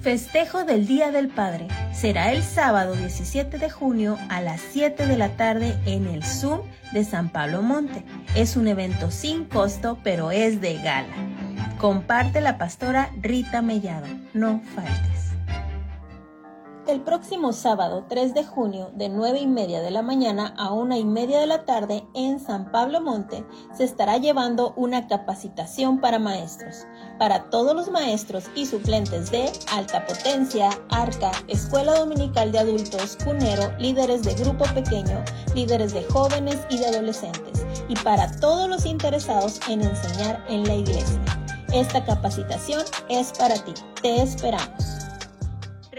Festejo del Día del Padre. Será el sábado 17 de junio a las 7 de la tarde en el Zoom de San Pablo Monte. Es un evento sin costo, pero es de gala. Comparte la pastora Rita Mellado. No faltes. El próximo sábado 3 de junio de 9 y media de la mañana a 1 y media de la tarde en San Pablo Monte se estará llevando una capacitación para maestros, para todos los maestros y suplentes de Alta Potencia, Arca, Escuela Dominical de Adultos, Cunero, líderes de grupo pequeño, líderes de jóvenes y de adolescentes, y para todos los interesados en enseñar en la iglesia. Esta capacitación es para ti. Te esperamos.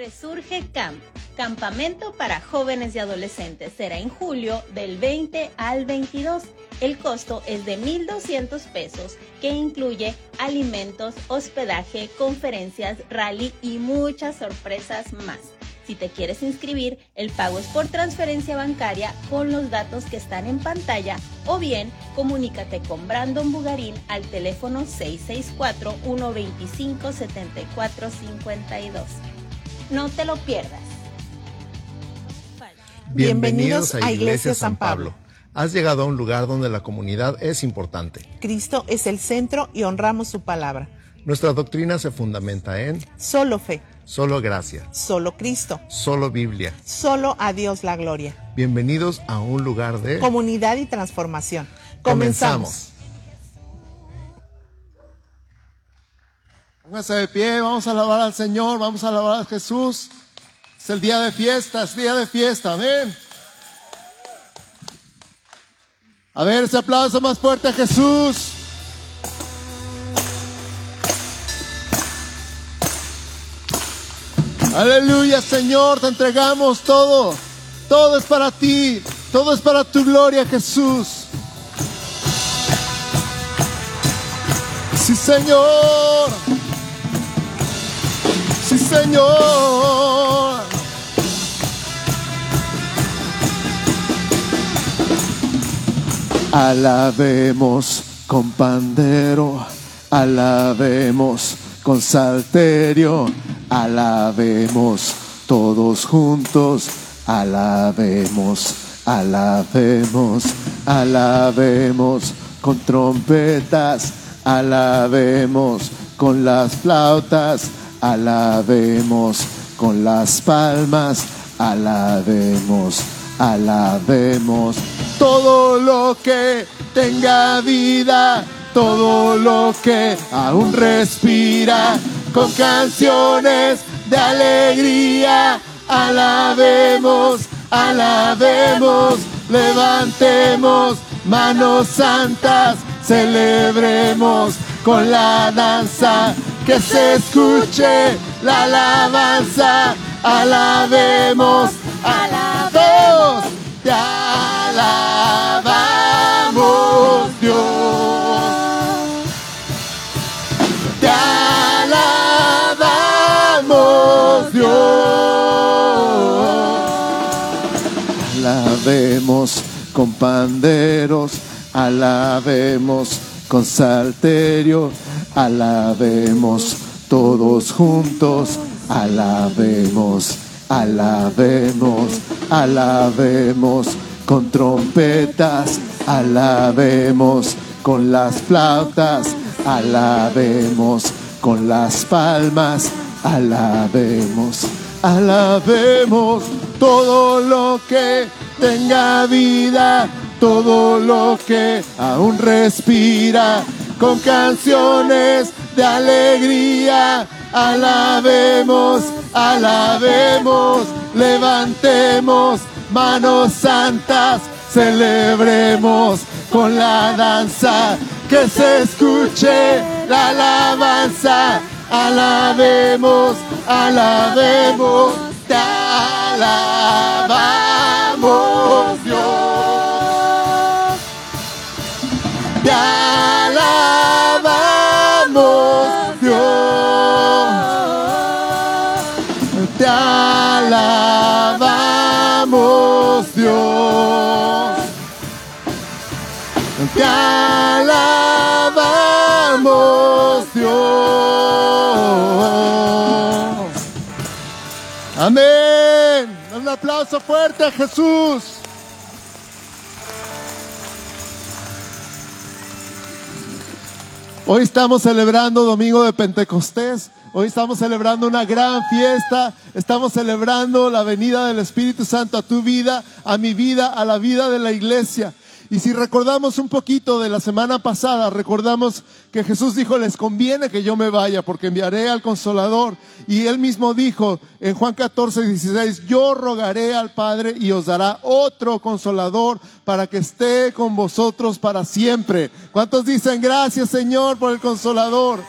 Resurge Camp, campamento para jóvenes y adolescentes. Será en julio del 20 al 22. El costo es de 1.200 pesos, que incluye alimentos, hospedaje, conferencias, rally y muchas sorpresas más. Si te quieres inscribir, el pago es por transferencia bancaria con los datos que están en pantalla o bien comunícate con Brandon Bugarín al teléfono 664-125-7452. No te lo pierdas. Bienvenidos a Iglesia San Pablo. Has llegado a un lugar donde la comunidad es importante. Cristo es el centro y honramos su palabra. Nuestra doctrina se fundamenta en Solo fe, solo gracia, solo Cristo, solo Biblia. solo a Dios la gloria. Bienvenidos a un lugar de Comunidad y transformación. Comenzamos. Póngase de pie, vamos a alabar al Señor, vamos a alabar a Jesús. Es el día de fiesta, es día de fiesta, amén. A ver, ese aplauso más fuerte a Jesús. Aleluya, Señor, te entregamos todo. Todo es para ti, todo es para tu gloria, Jesús. Sí, Señor. Sí, Señor. Alabemos con pandero, alabemos con salterio, alabemos todos juntos, alabemos, alabemos, alabemos con trompetas, alabemos con las flautas, alabemos con las palmas, alabemos, alabemos todo lo que tenga vida, todo lo que aún respira, con canciones de alegría, alabemos, alabemos, levantemos manos santas, celebremos con la danza, que se escuche la alabanza, alabemos, alabemos, te alabamos Dios, te alabamos Dios, alabemos con panderos, alabemos con salterio, alabemos todos juntos, alabemos, alabemos, alabemos con trompetas, alabemos con las flautas, alabemos con las palmas, alabemos, alabemos todo lo que tenga vida, todo lo que aún respira, con canciones de alegría, alabemos, alabemos, levantemos manos santas, celebremos con la danza, que se escuche la alabanza, alabemos, alabemos, te alabamos te alabamos Dios, te alabamos Dios, te alabamos Dios. Amén. Un aplauso fuerte a Jesús. Hoy estamos celebrando Domingo de Pentecostés. Hoy estamos celebrando una gran fiesta. Estamos celebrando la venida del Espíritu Santo a tu vida, a mi vida, a la vida de la iglesia. Y si recordamos un poquito de la semana pasada, recordamos que Jesús dijo, les conviene que yo me vaya porque enviaré al consolador. Y él mismo dijo en Juan 14, 16, yo rogaré al Padre y os dará otro consolador para que esté con vosotros para siempre. ¿Cuántos dicen gracias Señor por el consolador?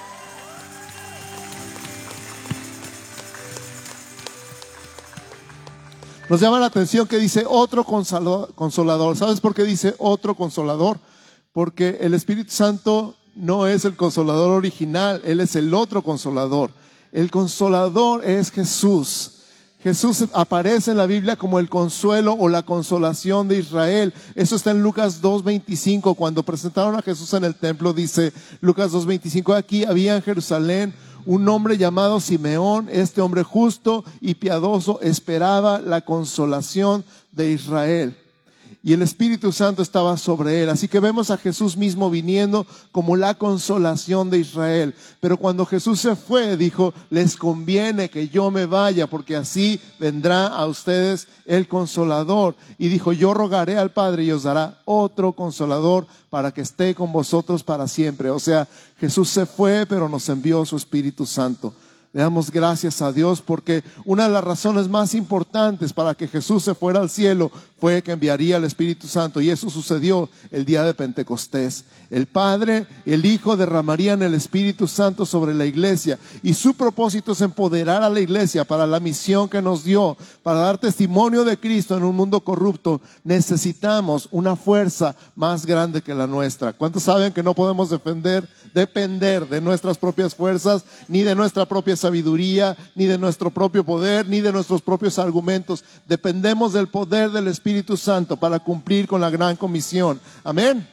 Nos llama la atención que dice otro consolador. ¿Sabes por qué dice otro consolador? Porque el Espíritu Santo no es el consolador original, Él es el otro consolador. El consolador es Jesús. Jesús aparece en la Biblia como el consuelo o la consolación de Israel. Eso está en Lucas 2.25. Cuando presentaron a Jesús en el templo, dice Lucas 2.25, aquí había en Jerusalén un hombre llamado Simeón, este hombre justo y piadoso, esperaba la consolación de Israel y el Espíritu Santo estaba sobre él. Así que vemos a Jesús mismo viniendo como la consolación de Israel. Pero cuando Jesús se fue, dijo, les conviene que yo me vaya, porque así vendrá a ustedes el consolador. Y dijo, yo rogaré al Padre y os dará otro consolador para que esté con vosotros para siempre. O sea, Jesús se fue, pero nos envió su Espíritu Santo. Le damos gracias a Dios porque una de las razones más importantes para que Jesús se fuera al cielo fue que enviaría el Espíritu Santo y eso sucedió el día de Pentecostés. El Padre el Hijo derramarían el Espíritu Santo sobre la iglesia y su propósito es empoderar a la iglesia para la misión que nos dio, para dar testimonio de Cristo en un mundo corrupto. Necesitamos una fuerza más grande que la nuestra. ¿Cuántos saben que no podemos defender, depender de nuestras propias fuerzas ni de nuestra propia sabiduría, ni de nuestro propio poder, ni de nuestros propios argumentos. Dependemos del poder del Espíritu Santo para cumplir con la gran comisión. Amén.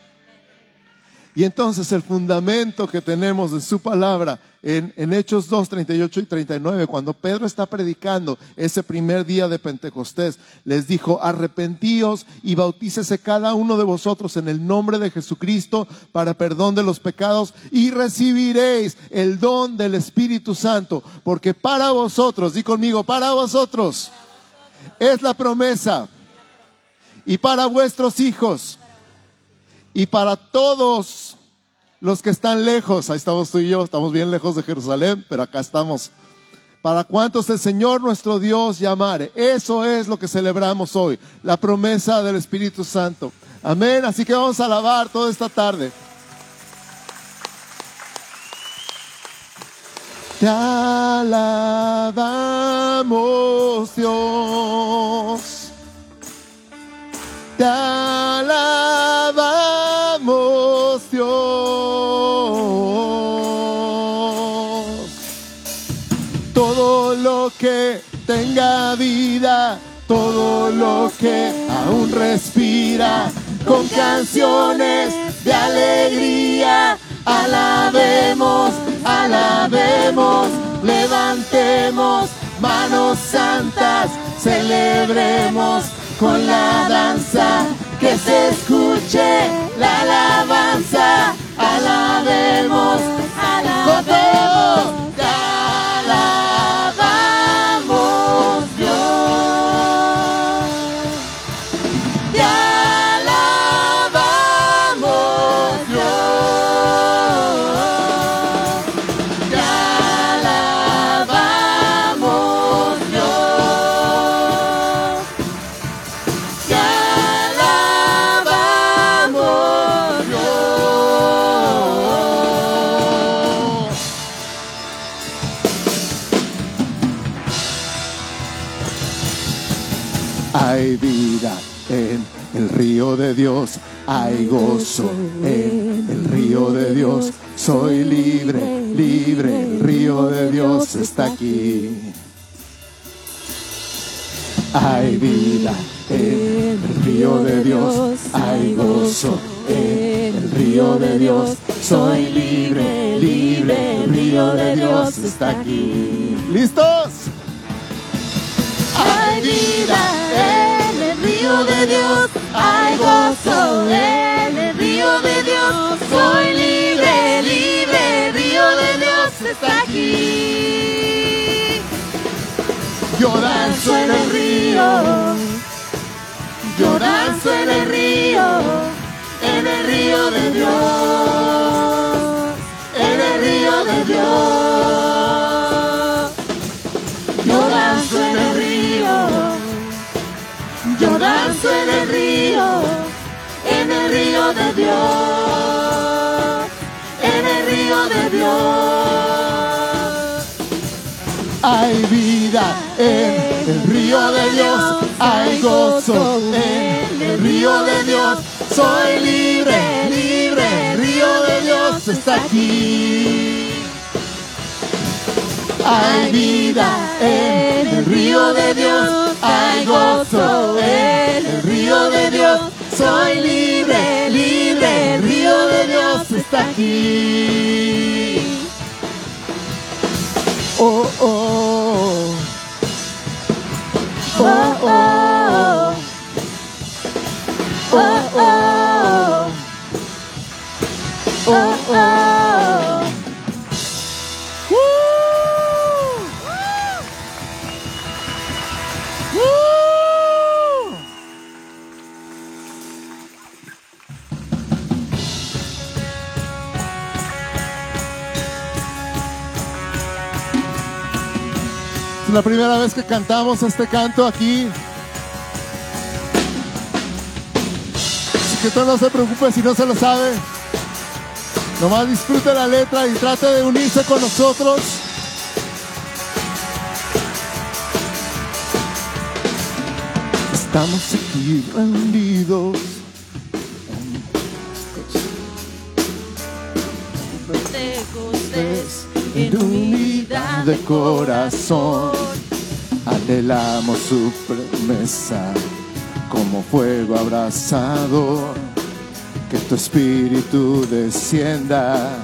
Y entonces el fundamento que tenemos de su palabra en, en, Hechos 2, 38 y 39, cuando Pedro está predicando ese primer día de Pentecostés, les dijo, arrepentíos y bautícese cada uno de vosotros en el nombre de Jesucristo para perdón de los pecados y recibiréis el don del Espíritu Santo, porque para vosotros, di conmigo, para vosotros es la promesa y para vuestros hijos y para todos los que están lejos, ahí estamos tú y yo, estamos bien lejos de Jerusalén, pero acá estamos. Para cuantos el Señor nuestro Dios llamare. Eso es lo que celebramos hoy, la promesa del Espíritu Santo. Amén. Así que vamos a alabar toda esta tarde. Te alabamos, Dios. Alabamos, Dios. Todo lo que tenga vida, todo lo que aún respira, con canciones de alegría, alabemos, alabemos, levantemos manos santas, celebremos con la danza, que se escuche la alabanza, alabemos. Dios hay gozo en el río de Dios. Soy libre, libre, el río de Dios está aquí. Hay vida en el río de Dios, hay gozo en el río de Dios. Soy libre, libre, el río de Dios está aquí. ¿Listos? hay vida en el río de Dios, hay gozo en el río de Dios, soy libre, libre, el río de Dios está aquí. Yo danzo en el río, yo danzo en el río, en el río de Dios, en el río de Dios. Danzo en el río, en el río de Dios, en el río de Dios. hay vida en el río de Dios, hay gozo en el río de Dios. Soy libre, libre, el río de Dios está aquí hay vida en el río de Dios, hay gozo en el río de Dios, soy libre, libre, el río de Dios está aquí. Oh, oh, oh, oh, oh, oh, oh, oh. Es la primera vez que cantamos este canto aquí. Así que tú no se preocupe si no se lo sabe. Nomás disfrute la letra y trate de unirse con nosotros. Estamos aquí reunidos. En unidad de corazón. Anhelamos su promesa como fuego abrazado. Que tu espíritu descienda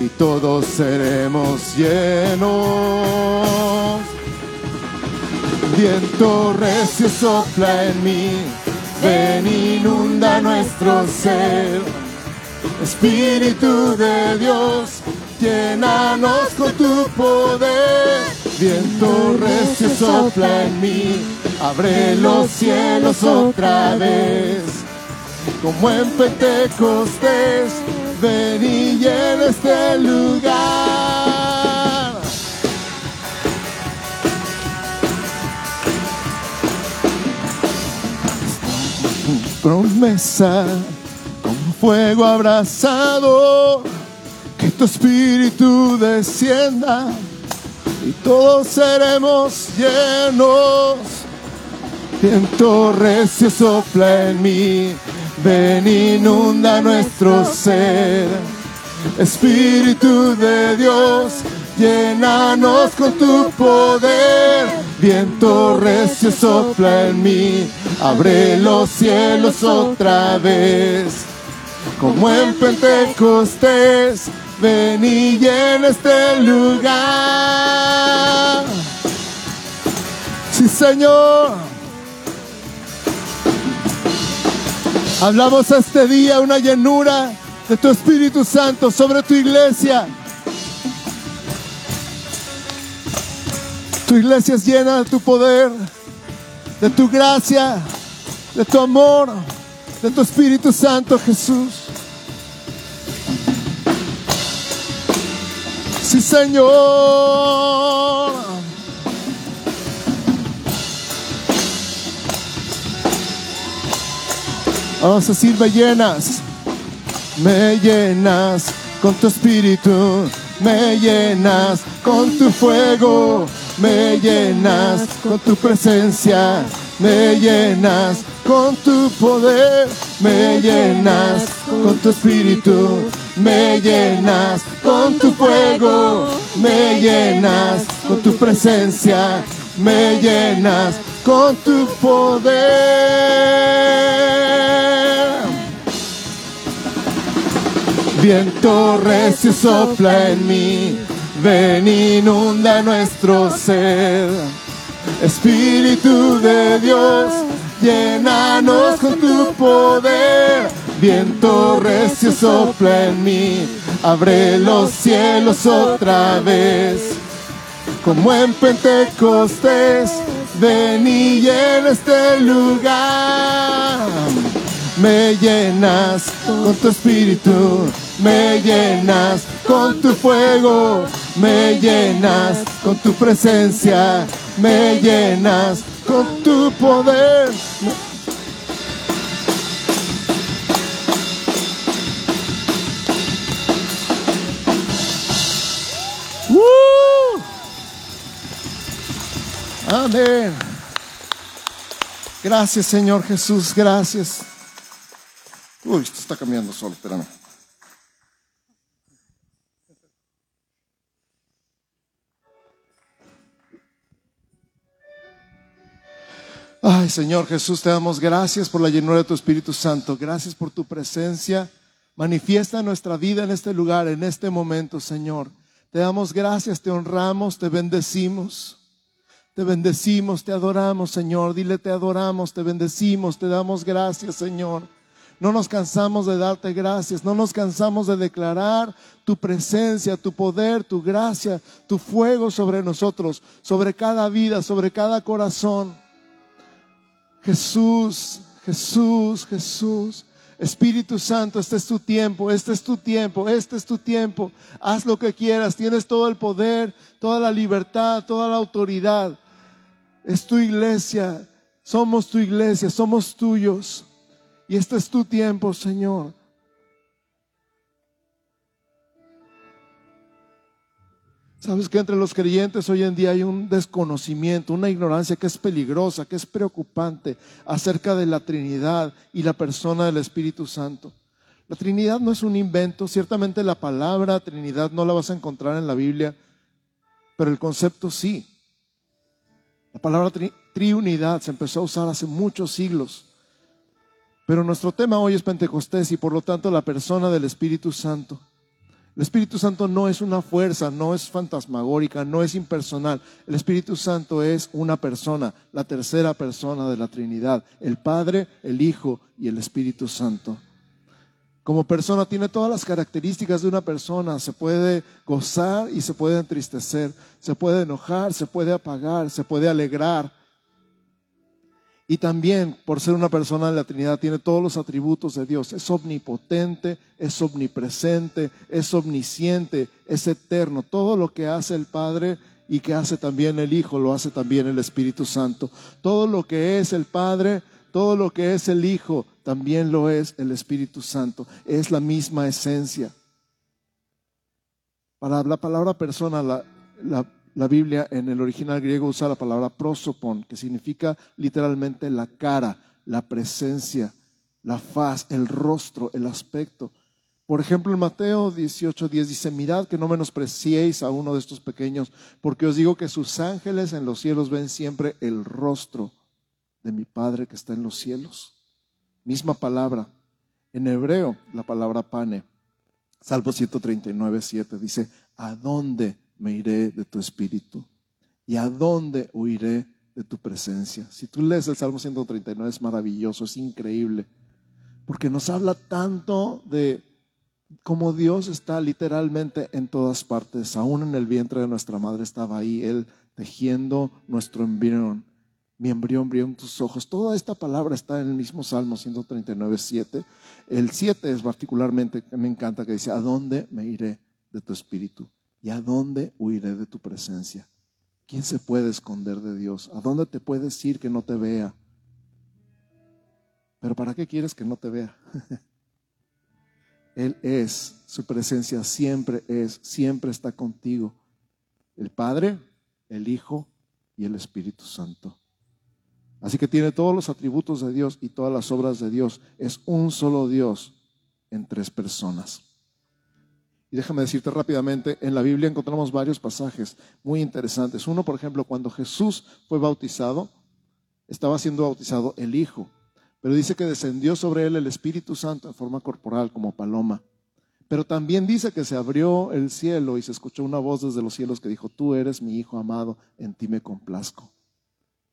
y todos seremos llenos. Viento recio sopla en mí, ven inunda nuestro ser. Espíritu de Dios, llénanos con tu poder. Viento recio sopla en mí, abre los cielos otra vez. Como en Pentecostés, ven y llena este lugar. Promesa como fuego abrazado, tu espíritu descienda y todos seremos llenos. Viento recio sopla en mí, ven inunda nuestro ser. Espíritu de Dios, llénanos con tu poder. Viento recio sopla en mí, abre los cielos otra vez. Como en Pentecostés, ven y llena este lugar. Sí, Señor. Hablamos este día una llenura de tu Espíritu Santo sobre tu iglesia. Tu iglesia es llena de tu poder, de tu gracia, de tu amor, de tu Espíritu Santo, Jesús. Señor. Vamos a decir, me llenas, me llenas con tu espíritu, me llenas con tu fuego, me llenas con tu presencia, me llenas con tu poder, me llenas con tu espíritu, me llenas con tu fuego, me llenas con tu presencia, me llenas con tu poder. Viento recio sopla en mí, ven inunda nuestro ser. Espíritu de Dios, llénanos con tu poder. Viento recio sopla en mí, abre los cielos otra vez. Como en Pentecostés, ven y llena este lugar. Me llenas con tu espíritu, me llenas con tu fuego, me llenas con tu presencia, me llenas con tu poder. Amén. Gracias, Señor Jesús, gracias. Uy, esto está cambiando solo, espérame. Ay, Señor Jesús, te damos gracias por la llenura de tu Espíritu Santo. Gracias por tu presencia. Manifiesta nuestra vida en este lugar, en este momento, Señor. Te damos gracias, te honramos, te bendecimos. Te bendecimos, te adoramos, Señor. Dile, te adoramos, te bendecimos, te damos gracias, Señor. No nos cansamos de darte gracias, no nos cansamos de declarar tu presencia, tu poder, tu gracia, tu fuego sobre nosotros, sobre cada vida, sobre cada corazón. Jesús, Jesús, Jesús. Espíritu Santo, este es tu tiempo, este es tu tiempo, este es tu tiempo. Haz lo que quieras, tienes todo el poder, toda la libertad, toda la autoridad. Es tu iglesia, somos tu iglesia, somos tuyos. Y este es tu tiempo, Señor. Sabes que entre los creyentes hoy en día hay un desconocimiento, una ignorancia que es peligrosa, que es preocupante acerca de la Trinidad y la persona del Espíritu Santo. La Trinidad no es un invento, ciertamente la palabra Trinidad no la vas a encontrar en la Biblia, pero el concepto sí. La palabra triunidad se empezó a usar hace muchos siglos. Pero nuestro tema hoy es Pentecostés y por lo tanto la persona del Espíritu Santo. El Espíritu Santo no es una fuerza, no es fantasmagórica, no es impersonal. El Espíritu Santo es una persona, la tercera persona de la Trinidad, el Padre, el Hijo y el Espíritu Santo. Como persona tiene todas las características de una persona, se puede gozar y se puede entristecer, se puede enojar, se puede apagar, se puede alegrar, y también, por ser una persona de la Trinidad, tiene todos los atributos de Dios. Es omnipotente, es omnipresente, es omnisciente, es eterno. Todo lo que hace el Padre y que hace también el Hijo, lo hace también el Espíritu Santo. Todo lo que es el Padre, todo lo que es el Hijo, también lo es el Espíritu Santo. Es la misma esencia. Para la palabra persona, la, la la Biblia en el original griego usa la palabra prosopon, que significa literalmente la cara, la presencia, la faz, el rostro, el aspecto. Por ejemplo, en Mateo 18:10 dice, mirad que no menospreciéis a uno de estos pequeños, porque os digo que sus ángeles en los cielos ven siempre el rostro de mi Padre que está en los cielos. Misma palabra. En hebreo, la palabra pane. Salmo 139, 7 dice, ¿a dónde me iré de tu espíritu? ¿Y a dónde huiré de tu presencia? Si tú lees el Salmo 139 es maravilloso, es increíble, porque nos habla tanto de cómo Dios está literalmente en todas partes, aún en el vientre de nuestra madre estaba ahí, Él tejiendo nuestro embrión. Mi embrión embrión tus ojos. Toda esta palabra está en el mismo Salmo 139, 7. El 7 es particularmente, me encanta, que dice, ¿a dónde me iré de tu espíritu? ¿Y a dónde huiré de tu presencia? ¿Quién se puede esconder de Dios? ¿A dónde te puedes ir que no te vea? Pero ¿para qué quieres que no te vea? Él es, su presencia siempre es, siempre está contigo. El Padre, el Hijo y el Espíritu Santo. Así que tiene todos los atributos de Dios y todas las obras de Dios. Es un solo Dios en tres personas. Y déjame decirte rápidamente, en la Biblia encontramos varios pasajes muy interesantes. Uno, por ejemplo, cuando Jesús fue bautizado, estaba siendo bautizado el Hijo, pero dice que descendió sobre él el Espíritu Santo en forma corporal como paloma. Pero también dice que se abrió el cielo y se escuchó una voz desde los cielos que dijo, tú eres mi Hijo amado, en ti me complazco.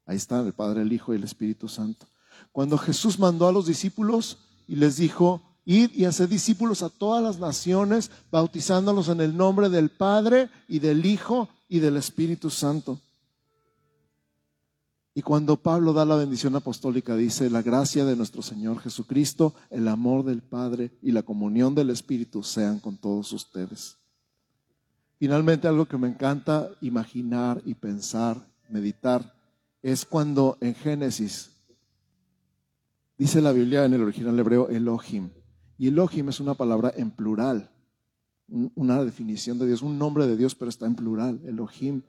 Ahí están el Padre, el Hijo y el Espíritu Santo. Cuando Jesús mandó a los discípulos y les dijo, id y haced discípulos a todas las naciones, bautizándolos en el nombre del Padre y del Hijo y del Espíritu Santo. Y cuando Pablo da la bendición apostólica, dice, la gracia de nuestro Señor Jesucristo, el amor del Padre y la comunión del Espíritu sean con todos ustedes. Finalmente, algo que me encanta imaginar y pensar, meditar, es cuando en Génesis dice la Biblia en el original hebreo Elohim. Y Elohim es una palabra en plural, una definición de Dios, un nombre de Dios, pero está en plural. Elohim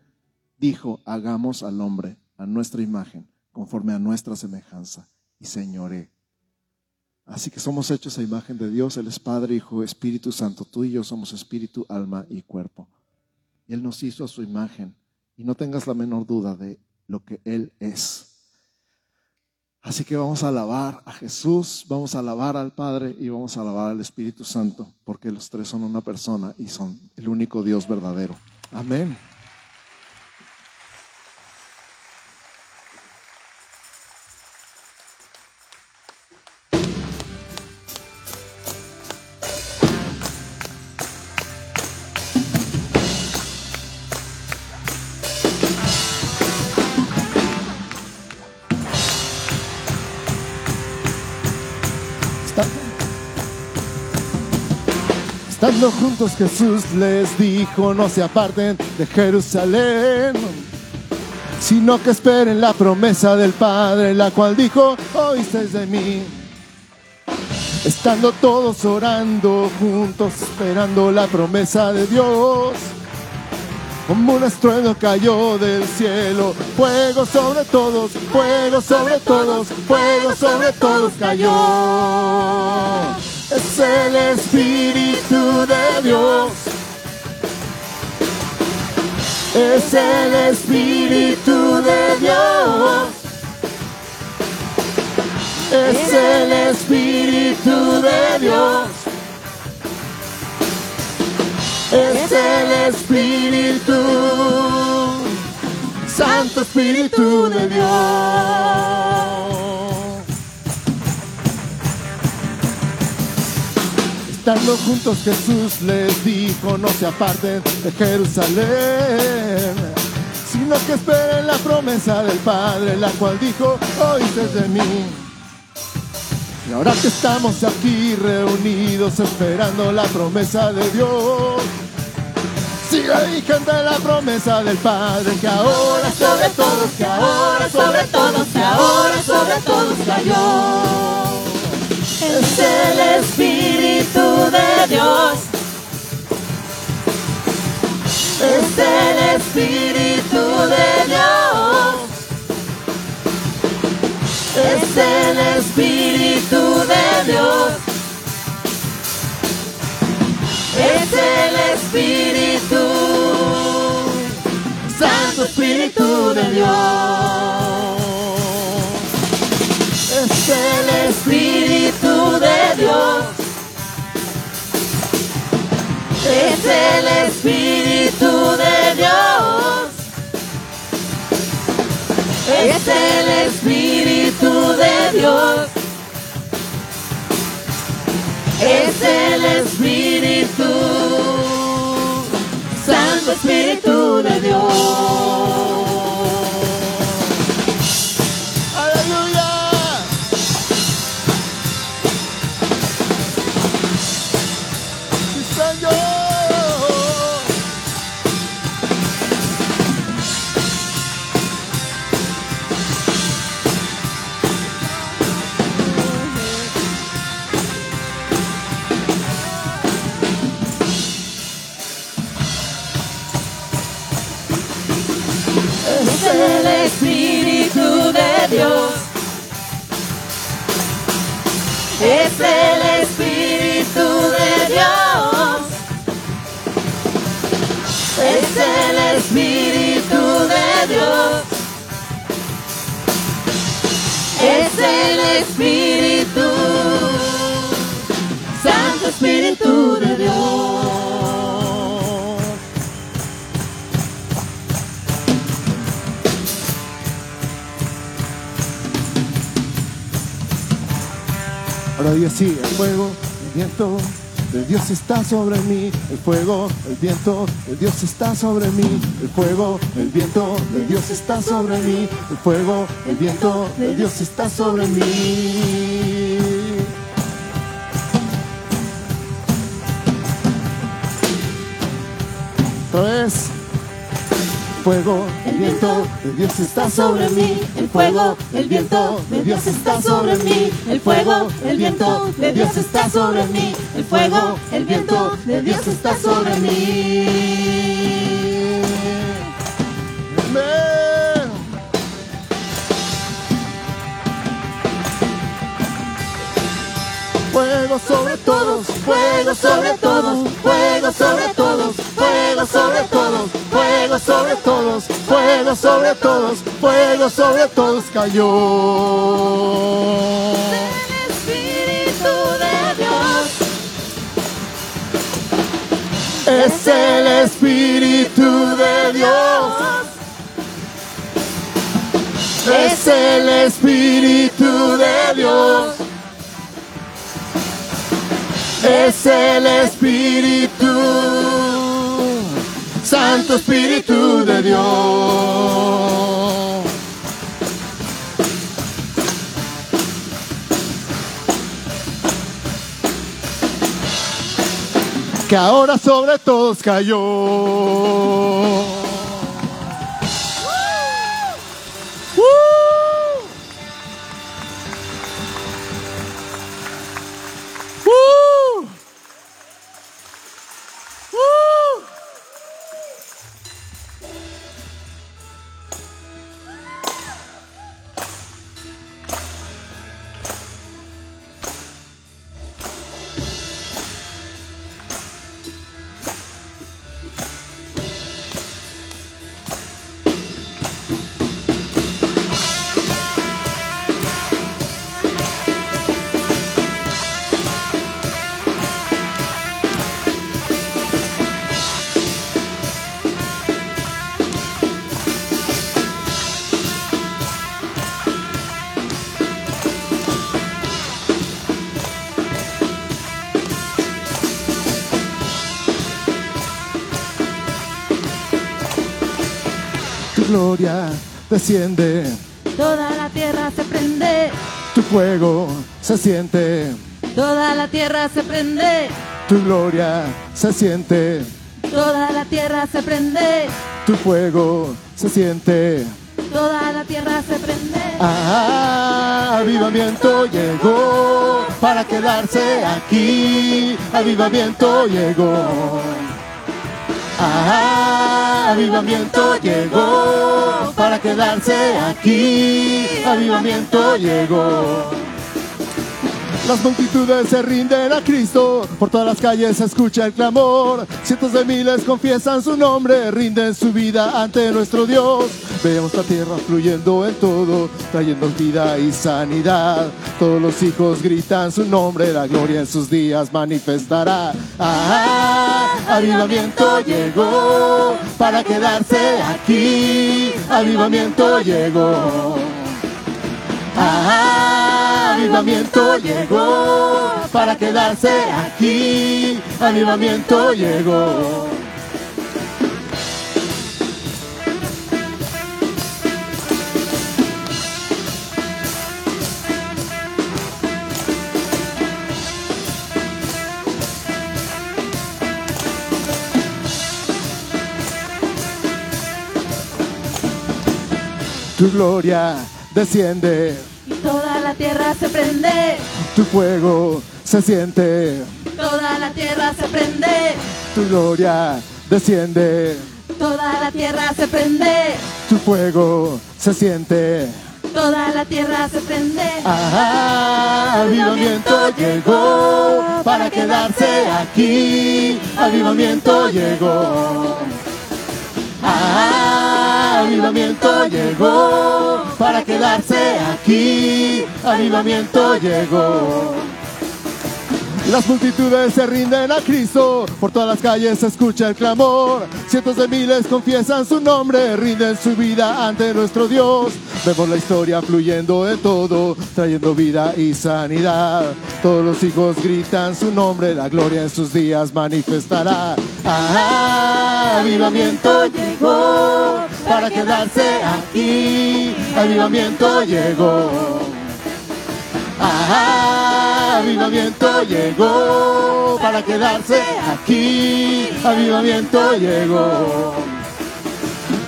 dijo, hagamos al hombre a nuestra imagen, conforme a nuestra semejanza, y señoré. Así que somos hechos a imagen de Dios, Él es Padre, Hijo, Espíritu Santo. Tú y yo somos espíritu, alma y cuerpo. Él nos hizo a su imagen. Y no tengas la menor duda de lo que Él es. Así que vamos a alabar a Jesús, vamos a alabar al Padre y vamos a alabar al Espíritu Santo, porque los tres son una persona y son el único Dios verdadero. Amén. Juntos Jesús les dijo, no se aparten de Jerusalén, sino que esperen la promesa del Padre, la cual dijo, oísteis de mí. Estando todos orando juntos, esperando la promesa de Dios. Como un estruendo cayó del cielo, fuego sobre todos, fuego sobre todos, fuego sobre todos cayó es el Espíritu de Dios. Es el Espíritu de Dios. Es el Espíritu de Dios. Es el Espíritu, Santo Espíritu de Dios. Estando juntos Jesús les dijo, no se aparten de Jerusalén, sino que esperen la promesa del Padre, la cual dijo, oíste de mí. Y ahora que estamos aquí reunidos esperando la promesa de Dios, sigue canta la promesa del Padre que ahora sobre todos, que ahora sobre todos, que ahora sobre todos cayó es el Espíritu de Dios. Es el Espíritu de Dios. Es el Espíritu de Dios. Es el Espíritu, Santo Espíritu de Dios es el Espíritu Dios. Es el Espíritu de Dios. Es el Espíritu de Dios. Es el Espíritu, Santo Espíritu de Dios. Es el Espíritu de Dios. Es el Espíritu de Dios. Es el Espíritu, Santo Espíritu de Dios. El fuego, el viento, el Dios está sobre mí, el fuego, el viento, el Dios está sobre mí, el fuego, el viento, el Dios está sobre mí, el fuego, el viento, el Dios está sobre mí. Otra fuego, el viento el Dios está sobre mí. El fuego, el viento el Dios está sobre mí. El fuego, el viento de Dios está sobre mí. El fuego, el viento de Dios está sobre mí. Amén. Fuego sobre todos, fuego sobre todos, fuego sobre todos, fuego sobre todos, fuego sobre todos, fuego sobre todos, fuego sobre todos cayó. El Espíritu de Dios. Es el Espíritu de Dios. Es el Espíritu de Dios. Es el Espíritu, Santo Espíritu de Dios. Que ahora sobre todos cayó. Gloria desciende, Toda la tierra se prende, tu fuego se siente, toda la tierra se prende, tu gloria se siente, toda la tierra se prende, tu fuego se siente. toda la tierra se prende. Ah, avivamiento llegó para quedarse aquí. Avivamiento llegó. Ah, avivamiento llegó para quedarse aquí. Avivamiento llegó. Las multitudes se rinden a Cristo, por todas las calles se escucha el clamor. Cientos de miles confiesan su nombre, rinden su vida ante nuestro Dios. Vemos la tierra fluyendo en todo, trayendo vida y sanidad. Todos los hijos gritan su nombre, la gloria en sus días manifestará. Ah, avivamiento llegó para quedarse aquí. Avivamiento llegó. Ah, avivamiento llegó para quedarse aquí. Avivamiento llegó. Tu gloria desciende, toda la tierra se prende, tu fuego se siente, toda la tierra se prende, tu gloria desciende, toda la tierra se prende, tu fuego se siente. toda la tierra se prende. Ah, avivamiento llegó para quedarse aquí. Avivamiento llegó. Ah, avivamiento llegó para quedarse aquí. Avivamiento llegó. Las multitudes se rinden a Cristo, por todas las calles se escucha el clamor. Cientos de miles confiesan su nombre, rinden su vida ante nuestro Dios. Vemos la historia fluyendo en todo, trayendo vida y sanidad. Todos los hijos gritan su nombre, la gloria en sus días manifestará. Ah, avivamiento llegó para quedarse aquí. Avivamiento llegó. Avivamiento llegó para quedarse aquí. Avivamiento llegó.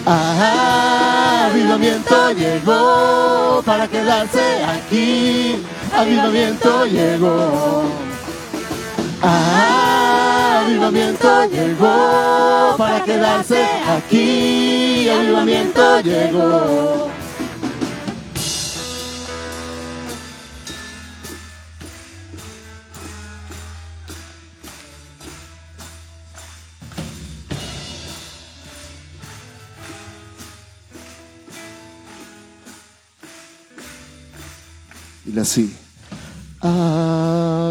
Ah, avivamiento llegó para quedarse aquí. Avivamiento llegó. Ah, avivamiento llegó para quedarse aquí. Avivamiento llegó. Así. Avívame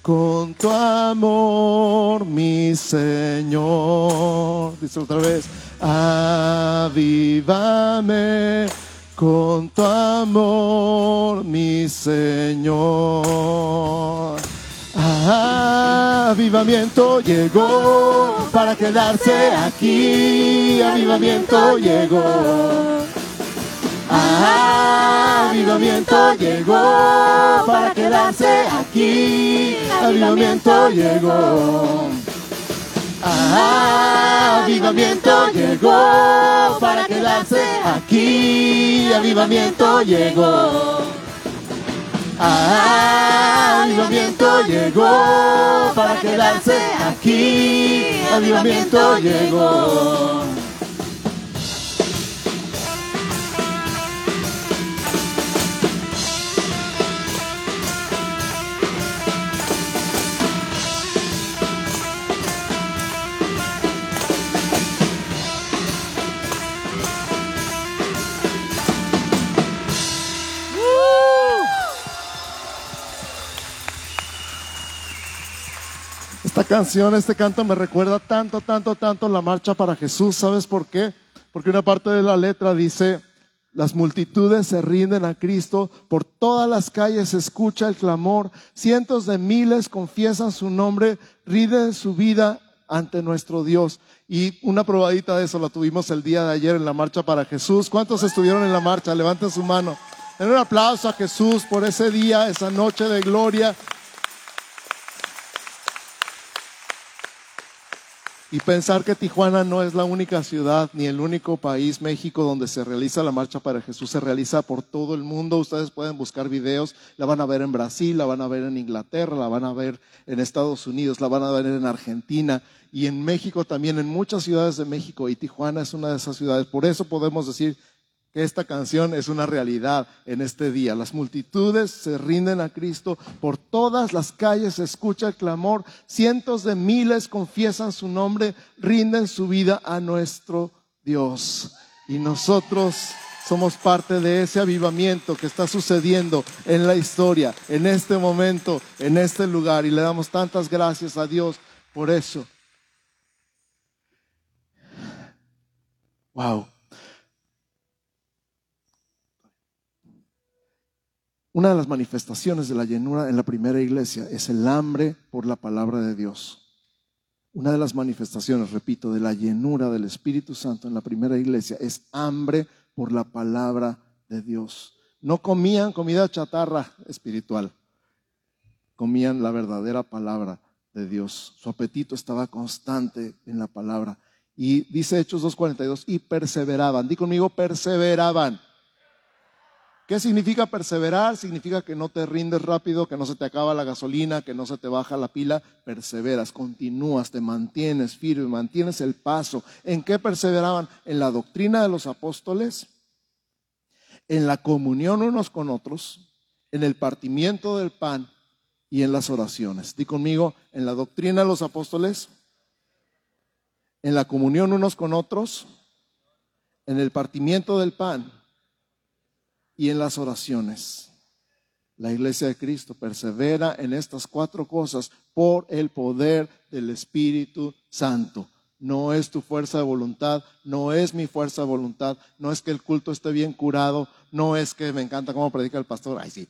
con tu amor, mi Señor. Dice otra vez. Avívame con tu amor, mi Señor. Avivamiento llegó para quedarse aquí. Avivamiento llegó. Avivamiento llegó para quedarse aquí. Avivamiento llegó. Avivamiento llegó para quedarse aquí. Avivamiento llegó. Avivamiento llegó para quedarse aquí. Avivamiento llegó. Canción, este canto me recuerda tanto, tanto, tanto la marcha para Jesús. ¿Sabes por qué? Porque una parte de la letra dice, las multitudes se rinden a Cristo, por todas las calles se escucha el clamor, cientos de miles confiesan su nombre, rinden su vida ante nuestro Dios. Y una probadita de eso la tuvimos el día de ayer en la marcha para Jesús. ¿Cuántos estuvieron en la marcha? Levanten su mano. Den un aplauso a Jesús por ese día, esa noche de gloria. Y pensar que Tijuana no es la única ciudad ni el único país, México, donde se realiza la marcha para Jesús, se realiza por todo el mundo. Ustedes pueden buscar videos, la van a ver en Brasil, la van a ver en Inglaterra, la van a ver en Estados Unidos, la van a ver en Argentina y en México también, en muchas ciudades de México. Y Tijuana es una de esas ciudades. Por eso podemos decir esta canción es una realidad en este día. Las multitudes se rinden a Cristo, por todas las calles se escucha el clamor, cientos de miles confiesan su nombre, rinden su vida a nuestro Dios. Y nosotros somos parte de ese avivamiento que está sucediendo en la historia, en este momento, en este lugar. Y le damos tantas gracias a Dios por eso. Wow. Una de las manifestaciones de la llenura en la primera iglesia es el hambre por la palabra de Dios. Una de las manifestaciones, repito, de la llenura del Espíritu Santo en la primera iglesia es hambre por la palabra de Dios. No comían comida chatarra espiritual, comían la verdadera palabra de Dios. Su apetito estaba constante en la palabra. Y dice Hechos 2.42, y perseveraban. Di conmigo, perseveraban. ¿Qué significa perseverar? Significa que no te rindes rápido, que no se te acaba la gasolina, que no se te baja la pila. Perseveras, continúas, te mantienes firme, mantienes el paso. ¿En qué perseveraban? En la doctrina de los apóstoles, en la comunión unos con otros, en el partimiento del pan y en las oraciones. Di conmigo, en la doctrina de los apóstoles, en la comunión unos con otros, en el partimiento del pan y en las oraciones. La iglesia de Cristo persevera en estas cuatro cosas por el poder del Espíritu Santo. No es tu fuerza de voluntad, no es mi fuerza de voluntad, no es que el culto esté bien curado, no es que me encanta cómo predica el pastor, ay sí,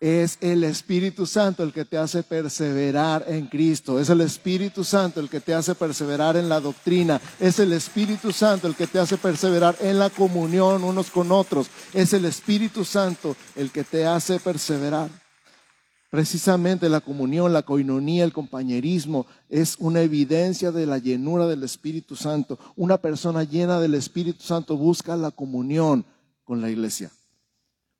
es el Espíritu Santo el que te hace perseverar en Cristo. Es el Espíritu Santo el que te hace perseverar en la doctrina. Es el Espíritu Santo el que te hace perseverar en la comunión unos con otros. Es el Espíritu Santo el que te hace perseverar. Precisamente la comunión, la coinonía, el compañerismo es una evidencia de la llenura del Espíritu Santo. Una persona llena del Espíritu Santo busca la comunión con la iglesia.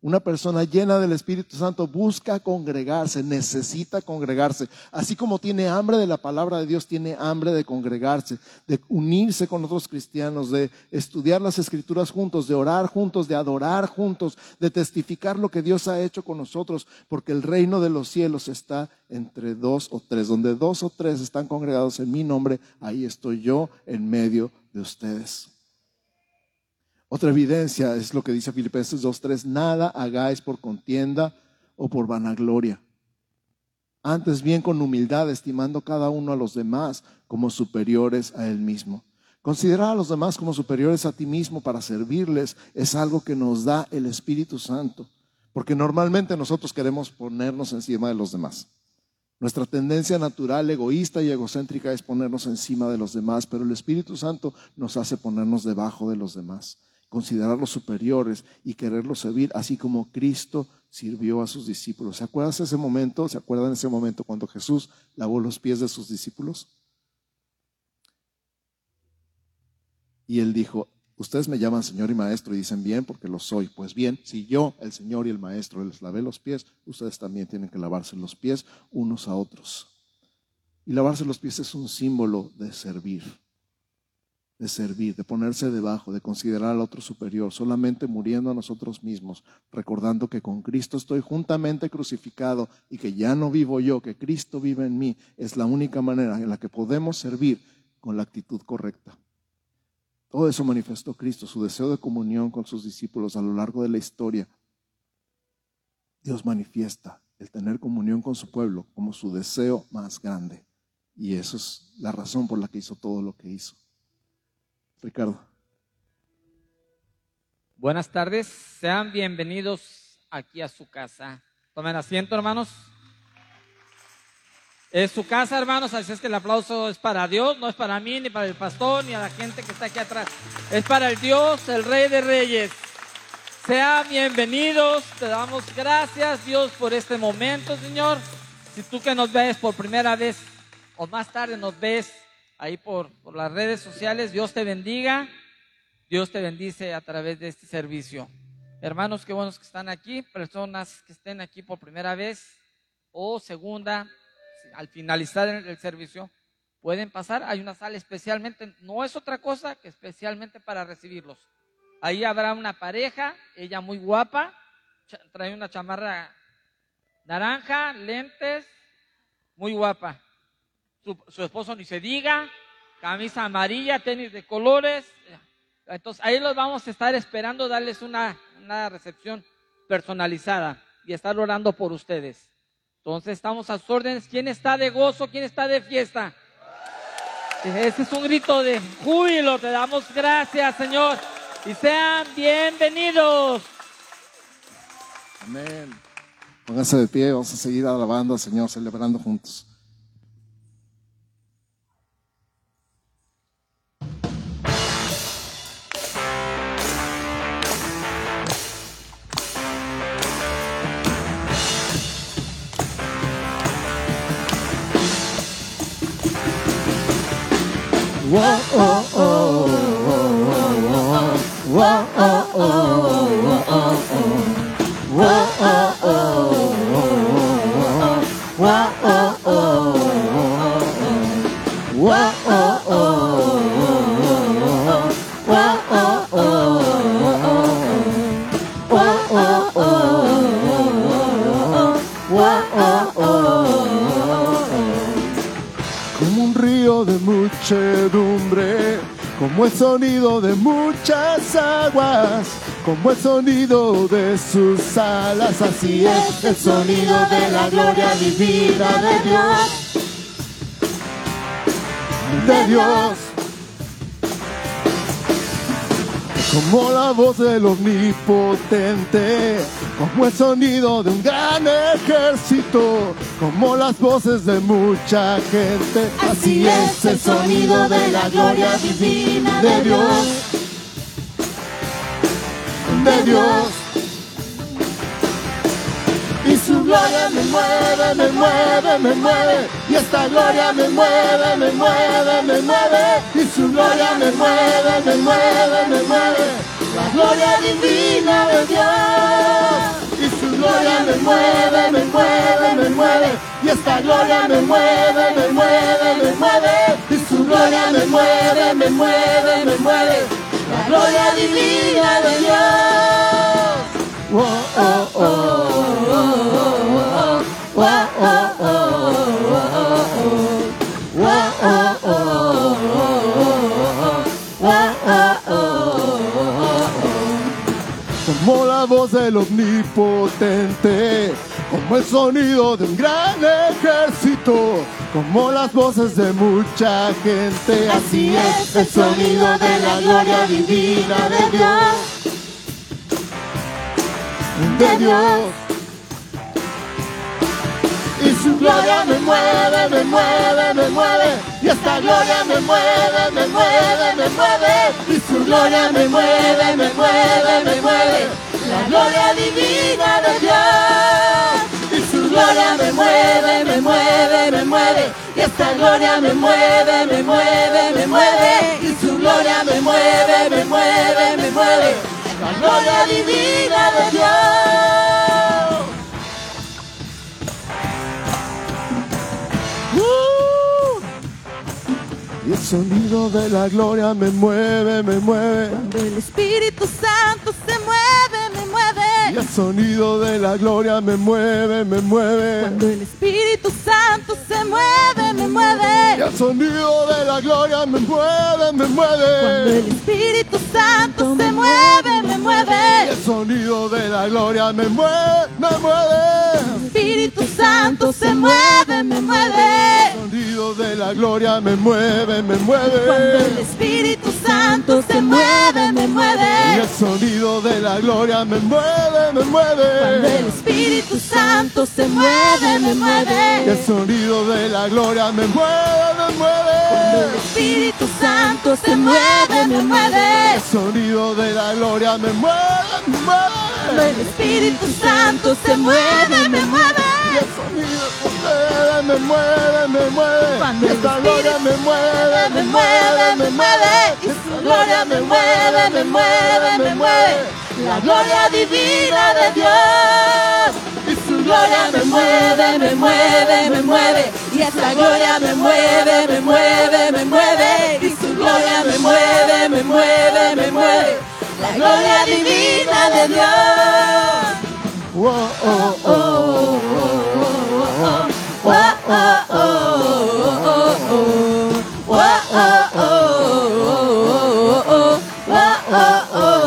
Una persona llena del Espíritu Santo busca congregarse, necesita congregarse. Así como tiene hambre de la palabra de Dios, tiene hambre de congregarse, de unirse con otros cristianos, de estudiar las escrituras juntos, de orar juntos, de adorar juntos, de testificar lo que Dios ha hecho con nosotros, porque el reino de los cielos está entre dos o tres. Donde dos o tres están congregados en mi nombre, ahí estoy yo en medio de ustedes. Otra evidencia es lo que dice Filipenses 2.3, nada hagáis por contienda o por vanagloria. Antes bien con humildad, estimando cada uno a los demás como superiores a él mismo. Considerar a los demás como superiores a ti mismo para servirles es algo que nos da el Espíritu Santo, porque normalmente nosotros queremos ponernos encima de los demás. Nuestra tendencia natural, egoísta y egocéntrica es ponernos encima de los demás, pero el Espíritu Santo nos hace ponernos debajo de los demás considerarlos superiores y quererlos servir, así como Cristo sirvió a sus discípulos. ¿Se acuerdan de ese momento? ¿Se acuerdan de ese momento cuando Jesús lavó los pies de sus discípulos? Y él dijo, ustedes me llaman Señor y Maestro y dicen bien porque lo soy. Pues bien, si yo, el Señor y el Maestro, les lavé los pies, ustedes también tienen que lavarse los pies unos a otros. Y lavarse los pies es un símbolo de servir de servir, de ponerse debajo, de considerar al otro superior, solamente muriendo a nosotros mismos, recordando que con Cristo estoy juntamente crucificado y que ya no vivo yo, que Cristo vive en mí, es la única manera en la que podemos servir con la actitud correcta. Todo eso manifestó Cristo, su deseo de comunión con sus discípulos a lo largo de la historia. Dios manifiesta el tener comunión con su pueblo como su deseo más grande. Y eso es la razón por la que hizo todo lo que hizo. Ricardo. Buenas tardes, sean bienvenidos aquí a su casa. Tomen asiento, hermanos. Es su casa, hermanos, así es que el aplauso es para Dios, no es para mí, ni para el pastor, ni a la gente que está aquí atrás. Es para el Dios, el Rey de Reyes. Sean bienvenidos, te damos gracias, Dios, por este momento, Señor. Si tú que nos ves por primera vez o más tarde nos ves ahí por, las redes sociales. Dios te bendiga. Dios te bendice a través de este servicio. Hermanos, qué buenos que están aquí. Personas que estén aquí por primera vez o segunda, al finalizar el servicio, pueden pasar. Hay una sala especialmente, no es otra cosa que especialmente para recibirlos. Ahí habrá una pareja, ella muy guapa, trae una chamarra naranja, lentes, muy guapa su, esposo ni se diga, camisa amarilla, tenis de colores. Entonces ahí los vamos a estar esperando, darles una, una recepción personalizada y estar orando por ustedes. Entonces estamos a sus órdenes. ¿Quién está de gozo? ¿Quién está de fiesta? Ese es un grito de júbilo. Te damos gracias, Señor. Y sean bienvenidos. Amén. Pónganse de pie, vamos a seguir alabando al Señor, celebrando juntos. Como un río de muchedumbre como el sonido de muchas aguas, como el sonido de sus alas, así es el sonido de la gloria divina de Dios, de Dios. Como la voz del omnipotente, como el sonido de un gran ejército, como las voces de mucha gente. Así es el sonido de la gloria divina de Dios, de Dios. Y su gloria me mueve, me mueve, me mueve. Y esta gloria me mueve, me mueve, me mueve. Y su gloria me mueve, me mueve, me mueve. La gloria divina de Dios. Gloria me mueve, me mueve, me mueve. Y esta gloria me mueve, me mueve, me mueve. Y su gloria me mueve, me mueve, me mueve. La gloria divina de Dios. Oh, oh, oh, oh, oh, oh, Como la voz del omnipotente, como el sonido de un gran ejército, como las voces de mucha gente. Así es el sonido de la gloria divina de Dios de Dios. Su gloria me mueve, me mueve, me mueve. Y esta gloria me mueve, me mueve, me mueve. Y su gloria me mueve, me mueve, me mueve. La gloria divina de Dios. Y su gloria me mueve, me mueve, me mueve. Y esta gloria me mueve, me mueve, me mueve. Y su gloria me mueve, me mueve, me mueve. La gloria divina de Dios. Y el sonido de la gloria me mueve, me mueve. Cuando el Espíritu Santo se mueve, me Y mueve. el sonido de la gloria me mueve, me mueve. Cuando el Espíritu Santo se mueve, me Y mueve. el sonido de la gloria me mueve, me Cuando mueve. el Espíritu Santo se mueve, me Y mueve. el sonido de la gloria me mueve, me mueve. Espíritu Santo se mueve, me El mueve. sonido de la gloria me mueve, me Cuando el mueve. Espíritu Santo se mueve, me Y mueve. el sonido de la gloria me mueve, me Cuando el mueve. Espíritu Santo se mueve, me Y el mueve. sonido de la gloria me mueve, me Cuando el mueve. Espíritu Santo se mueve, me El mueve. sonido de la gloria me mueve, me Cuando el. Espíritu Santo se mueve, me Y mueve. me mueve, me mueve. Cuando el esta gloria me mueve, me mueve, me mueve. Y su gloria me mueve, me mueve, me mueve. La gloria divina de Dios. Y su Gloria me mueve, me mueve, me mueve. Y esa gloria me mueve, me mueve, me mueve. Y su gloria me mueve, me mueve, me mueve. La gloria divina de Dios. Oh, oh, oh. Oh, oh, oh, oh, oh. Oh, oh, oh, oh, oh. Oh, oh, oh,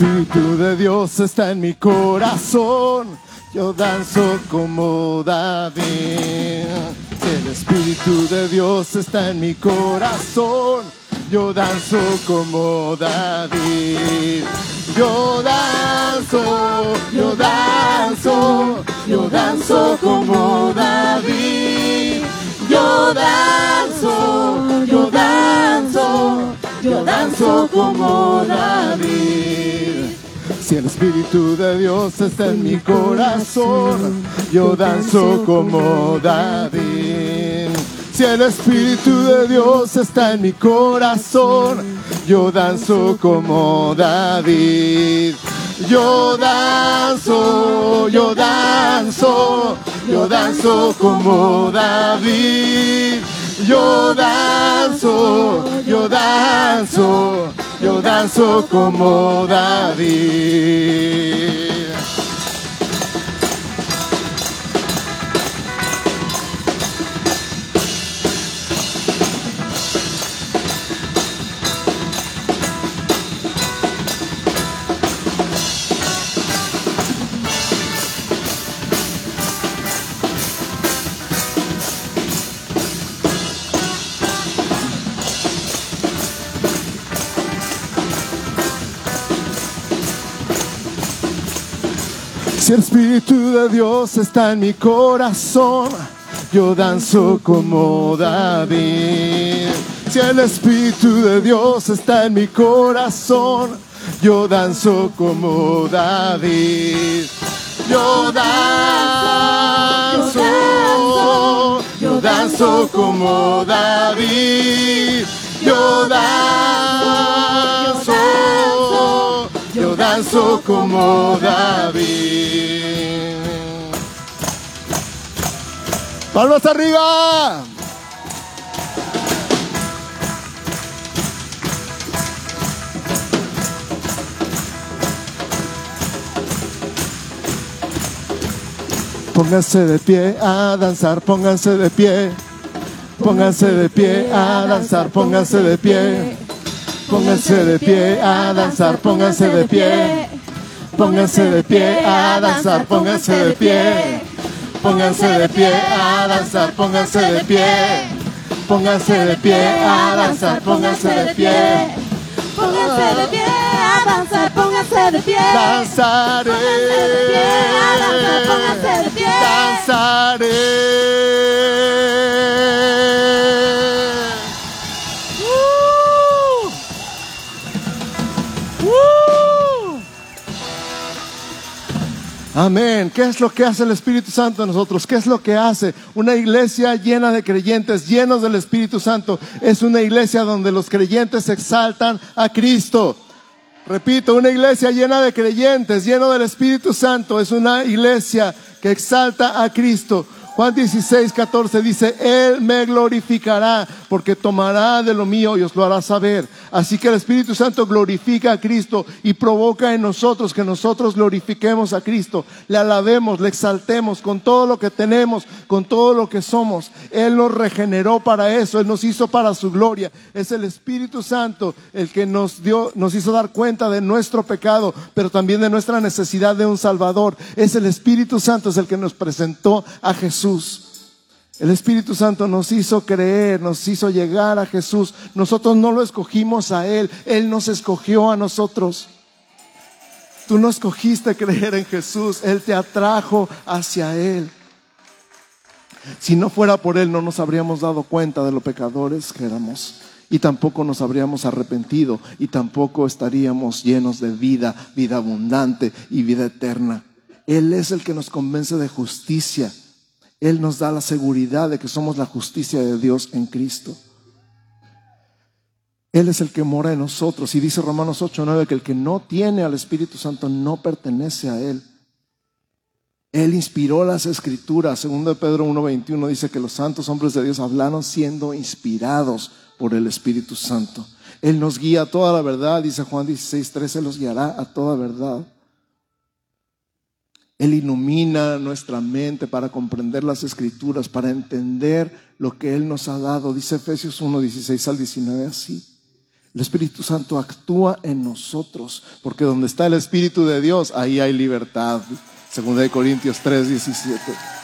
Espíritu de Dios está en mi corazón, yo danzo como David. El Espíritu de Dios está en mi corazón, yo danzo como David. Yo danzo, yo danzo, yo danzo como David. Yo danzo, yo danzo, yo danzo como David. Si el Espíritu de Dios está en mi corazón, yo danzo como David. Si el Espíritu de Dios está en mi corazón, yo danzo como David. Yo danzo, yo danzo, yo danzo como David. Yo danzo, yo danzo, yo danzo como David. Si el Espíritu de Dios está en mi corazón, yo danzo como David. Si el Espíritu de Dios está en mi corazón, yo danzo como David. Yo danzo, yo danzo como David. Yo danzo, danzo como David. Palmas arriba. Pónganse de pie a danzar, pónganse de pie. Pónganse de pie a danzar, pónganse de pie. Pónganse de pie a danzar, pónganse de pie. Pónganse de pie a danzar, pónganse de pie. Pónganse de pie a danzar, pónganse de pie. Pónganse de pie a danzar, pónganse de pie. Pónganse de pie a danzar, pónganse de pie. Danzaré. Pónganse de pie a danzar, pónganse de pie. Danzaré. Amén. ¿Qué es lo que hace el Espíritu Santo en nosotros? ¿Qué es lo que hace? Una iglesia llena de creyentes, llenos del Espíritu Santo, es una iglesia donde los creyentes exaltan a Cristo. Repito, una iglesia llena de creyentes, lleno del Espíritu Santo, es una iglesia que exalta a Cristo. Juan 16, 14 dice, Él me glorificará porque tomará de lo mío y os lo hará saber. Así que el Espíritu Santo glorifica a Cristo y provoca en nosotros que nosotros glorifiquemos a Cristo, le alabemos, le exaltemos con todo lo que tenemos, con todo lo que somos. Él nos regeneró para eso, Él nos hizo para su gloria. Es el Espíritu Santo el que nos dio, nos hizo dar cuenta de nuestro pecado, pero también de nuestra necesidad de un Salvador. Es el Espíritu Santo es el que nos presentó a Jesús. El Espíritu Santo nos hizo creer, nos hizo llegar a Jesús. Nosotros no lo escogimos a Él, Él nos escogió a nosotros. Tú no escogiste creer en Jesús, Él te atrajo hacia Él. Si no fuera por Él, no nos habríamos dado cuenta de lo pecadores que éramos. Y tampoco nos habríamos arrepentido y tampoco estaríamos llenos de vida, vida abundante y vida eterna. Él es el que nos convence de justicia. Él nos da la seguridad de que somos la justicia de Dios en Cristo. Él es el que mora en nosotros. Y dice Romanos 8, 9 que el que no tiene al Espíritu Santo no pertenece a Él. Él inspiró las escrituras. Segundo de Pedro 1.21 dice que los santos hombres de Dios hablaron siendo inspirados por el Espíritu Santo. Él nos guía a toda la verdad, dice Juan 16.13, los guiará a toda verdad. Él ilumina nuestra mente para comprender las escrituras, para entender lo que Él nos ha dado. Dice Efesios 1, 16 al 19 así. El Espíritu Santo actúa en nosotros, porque donde está el Espíritu de Dios, ahí hay libertad. Segunda de Corintios 3, 17.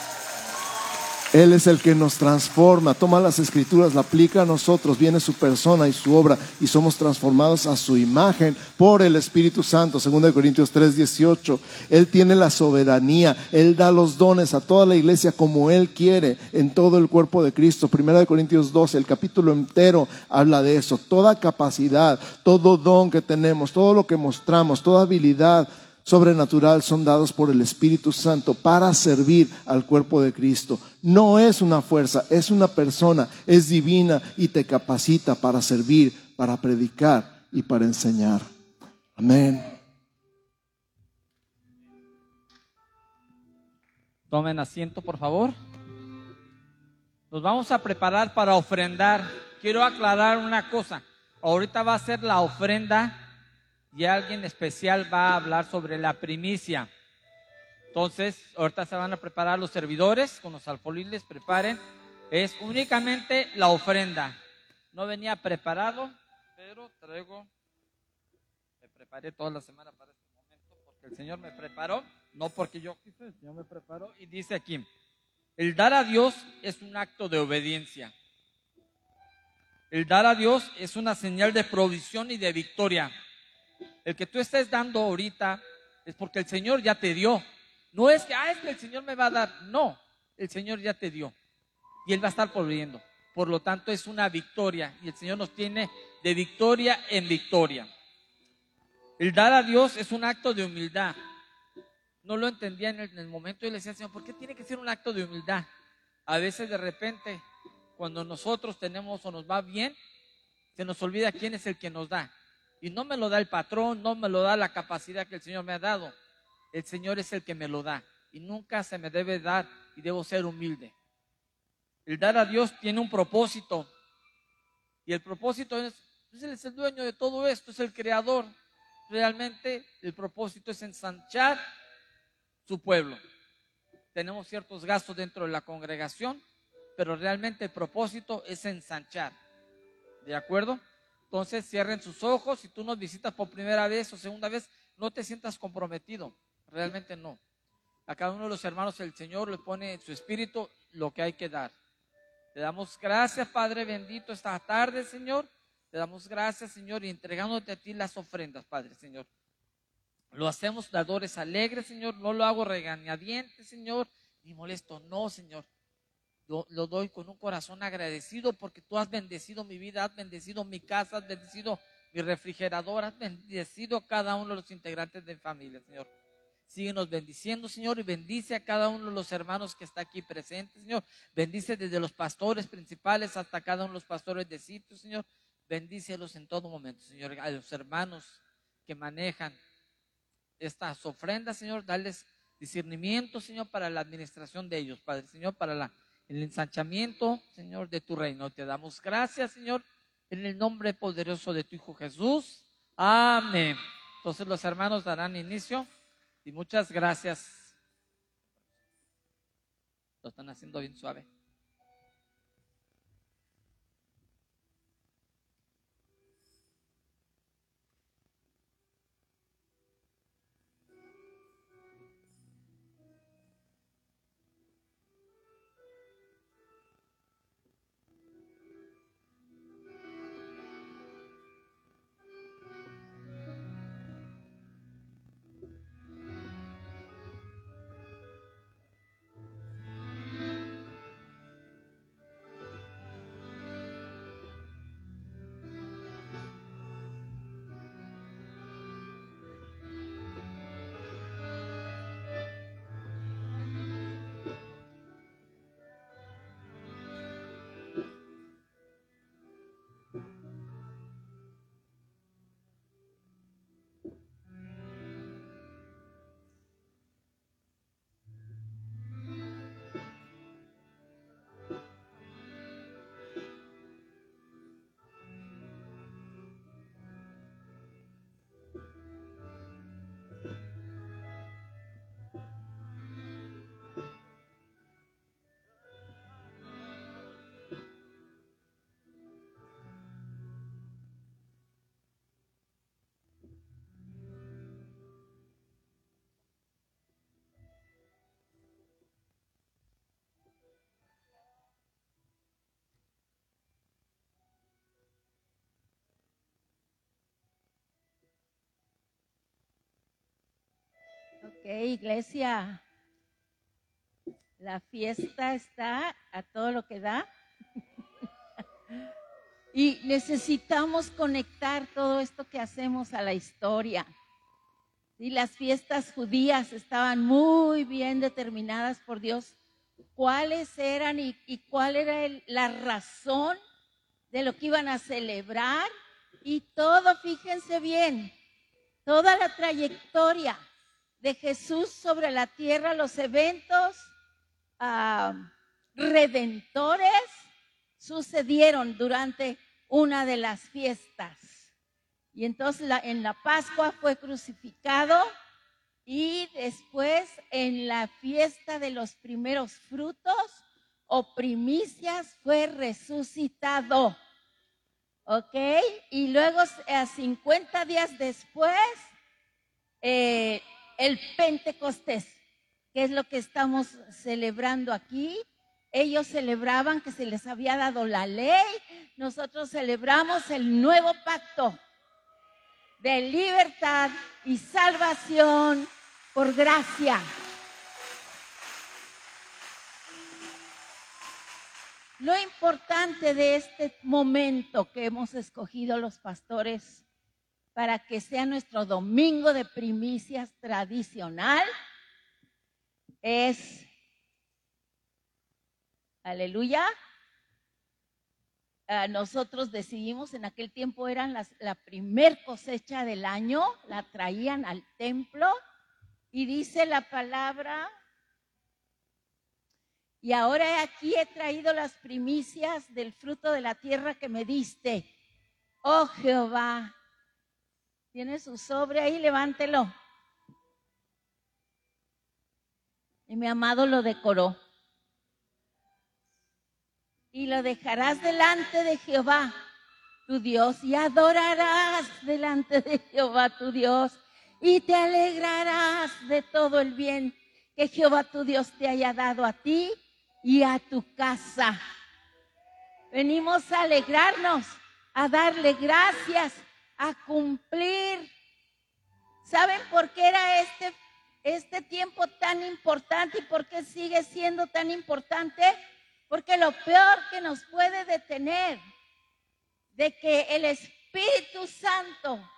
Él es el que nos transforma, toma las escrituras, la aplica a nosotros, viene su persona y su obra y somos transformados a su imagen por el Espíritu Santo. 2 Corintios 3, 18. Él tiene la soberanía, Él da los dones a toda la iglesia como Él quiere en todo el cuerpo de Cristo. 1 Corintios 12, el capítulo entero habla de eso. Toda capacidad, todo don que tenemos, todo lo que mostramos, toda habilidad, sobrenatural son dados por el Espíritu Santo para servir al cuerpo de Cristo. No es una fuerza, es una persona, es divina y te capacita para servir, para predicar y para enseñar. Amén. Tomen asiento, por favor. Nos vamos a preparar para ofrendar. Quiero aclarar una cosa. Ahorita va a ser la ofrenda y alguien especial va a hablar sobre la primicia. Entonces, ahorita se van a preparar los servidores con los alfoliles, preparen. Es únicamente la ofrenda. No venía preparado, pero traigo, me preparé toda la semana para este momento porque el Señor me preparó, no porque yo quise, el Señor me preparó y dice aquí, el dar a Dios es un acto de obediencia. El dar a Dios es una señal de provisión y de victoria. El que tú estés dando ahorita es porque el Señor ya te dio. No es que, ah, es que el Señor me va a dar. No, el Señor ya te dio. Y Él va a estar proveyendo. Por lo tanto, es una victoria. Y el Señor nos tiene de victoria en victoria. El dar a Dios es un acto de humildad. No lo entendía en el, momento y le decía, Señor, ¿por qué tiene que ser un acto de humildad? A veces de repente, cuando nosotros tenemos o nos va bien, se nos olvida quién es el que nos da. Y no me lo da el patrón, no me lo da la capacidad que el Señor me ha dado. El Señor es el que me lo da. Y nunca se me debe dar y debo ser humilde. El dar a Dios tiene un propósito. Y el propósito es, pues Él es el dueño de todo esto, es el creador. Realmente el propósito es ensanchar su pueblo. Tenemos ciertos gastos dentro de la congregación, pero realmente el propósito es ensanchar. ¿De acuerdo? Entonces cierren sus ojos. Si tú nos visitas por primera vez o segunda vez, no te sientas comprometido. Realmente no. A cada uno de los hermanos el Señor le pone en su espíritu lo que hay que dar. Te damos gracias, Padre bendito, esta tarde, Señor. Te damos gracias, Señor, y entregándote a ti las ofrendas, Padre, Señor. Lo hacemos dadores alegres, Señor. No lo hago regañadiente, Señor, ni molesto. No, Señor lo, doy con un corazón agradecido porque tú has bendecido mi vida, has bendecido mi casa, has bendecido mi refrigerador, has bendecido a cada uno de los integrantes de mi familia, Señor. Síguenos bendiciendo, Señor, y bendice a cada uno de los hermanos que está aquí presentes, Señor. Bendice desde los pastores principales hasta cada uno de los pastores de sitio, Señor. Bendícelos en todo momento, Señor. A los hermanos que manejan estas ofrendas, Señor, darles discernimiento, Señor, para la administración de ellos, Padre, Señor, para la el ensanchamiento, Señor, de tu reino. Te damos gracias, Señor, en el nombre poderoso de tu Hijo Jesús. Amén. Entonces los hermanos darán inicio y muchas gracias. Lo están haciendo bien suave. Ok, iglesia. La fiesta está a todo lo que da. y necesitamos conectar todo esto que hacemos a la historia. Y las fiestas judías estaban muy bien determinadas por Dios. ¿Cuáles eran y, cuál era la razón de lo que iban a celebrar? Y todo, fíjense bien, toda la trayectoria de Jesús sobre la tierra, los eventos ah, redentores sucedieron durante una de las fiestas. Y entonces en la Pascua fue crucificado y después en la fiesta de los primeros frutos o primicias fue resucitado. ¿Ok? Y luego a 50 días después, eh, el Pentecostés, que es lo que estamos celebrando aquí. Ellos celebraban que se les había dado la ley, nosotros celebramos el nuevo pacto de libertad y salvación por gracia. Lo importante de este momento que hemos escogido los pastores para que sea nuestro domingo de primicias tradicional es, aleluya, ah, nosotros decidimos, en aquel tiempo eran la primer cosecha del año, la traían al templo y dice la palabra, y ahora aquí he traído las primicias del fruto de la tierra que me diste. Oh Jehová, tiene su sobre ahí, levántelo. Y mi amado lo decoró. Y lo dejarás delante de Jehová, tu Dios, y adorarás delante de Jehová, tu Dios, y te alegrarás de todo el bien que Jehová, tu Dios, te haya dado a ti y a tu casa. Venimos a alegrarnos, a darle gracias a cumplir. ¿Saben por qué era este, este tiempo tan importante y por qué sigue siendo tan importante? Porque lo peor que nos puede detener de que el Espíritu Santo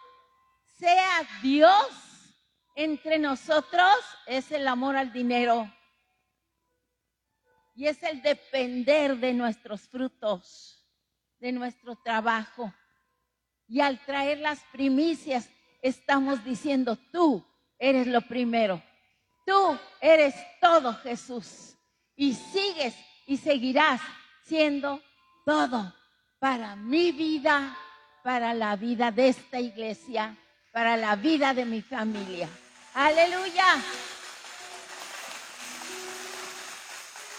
sea Dios entre nosotros es el amor al dinero. Y es el depender de nuestros frutos, de nuestro trabajo. Y al traer las primicias, estamos diciendo, tú eres lo primero. Tú eres todo, Jesús. Y sigues y seguirás siendo todo para mi vida, para la vida de esta iglesia, para la vida de mi familia. Aleluya.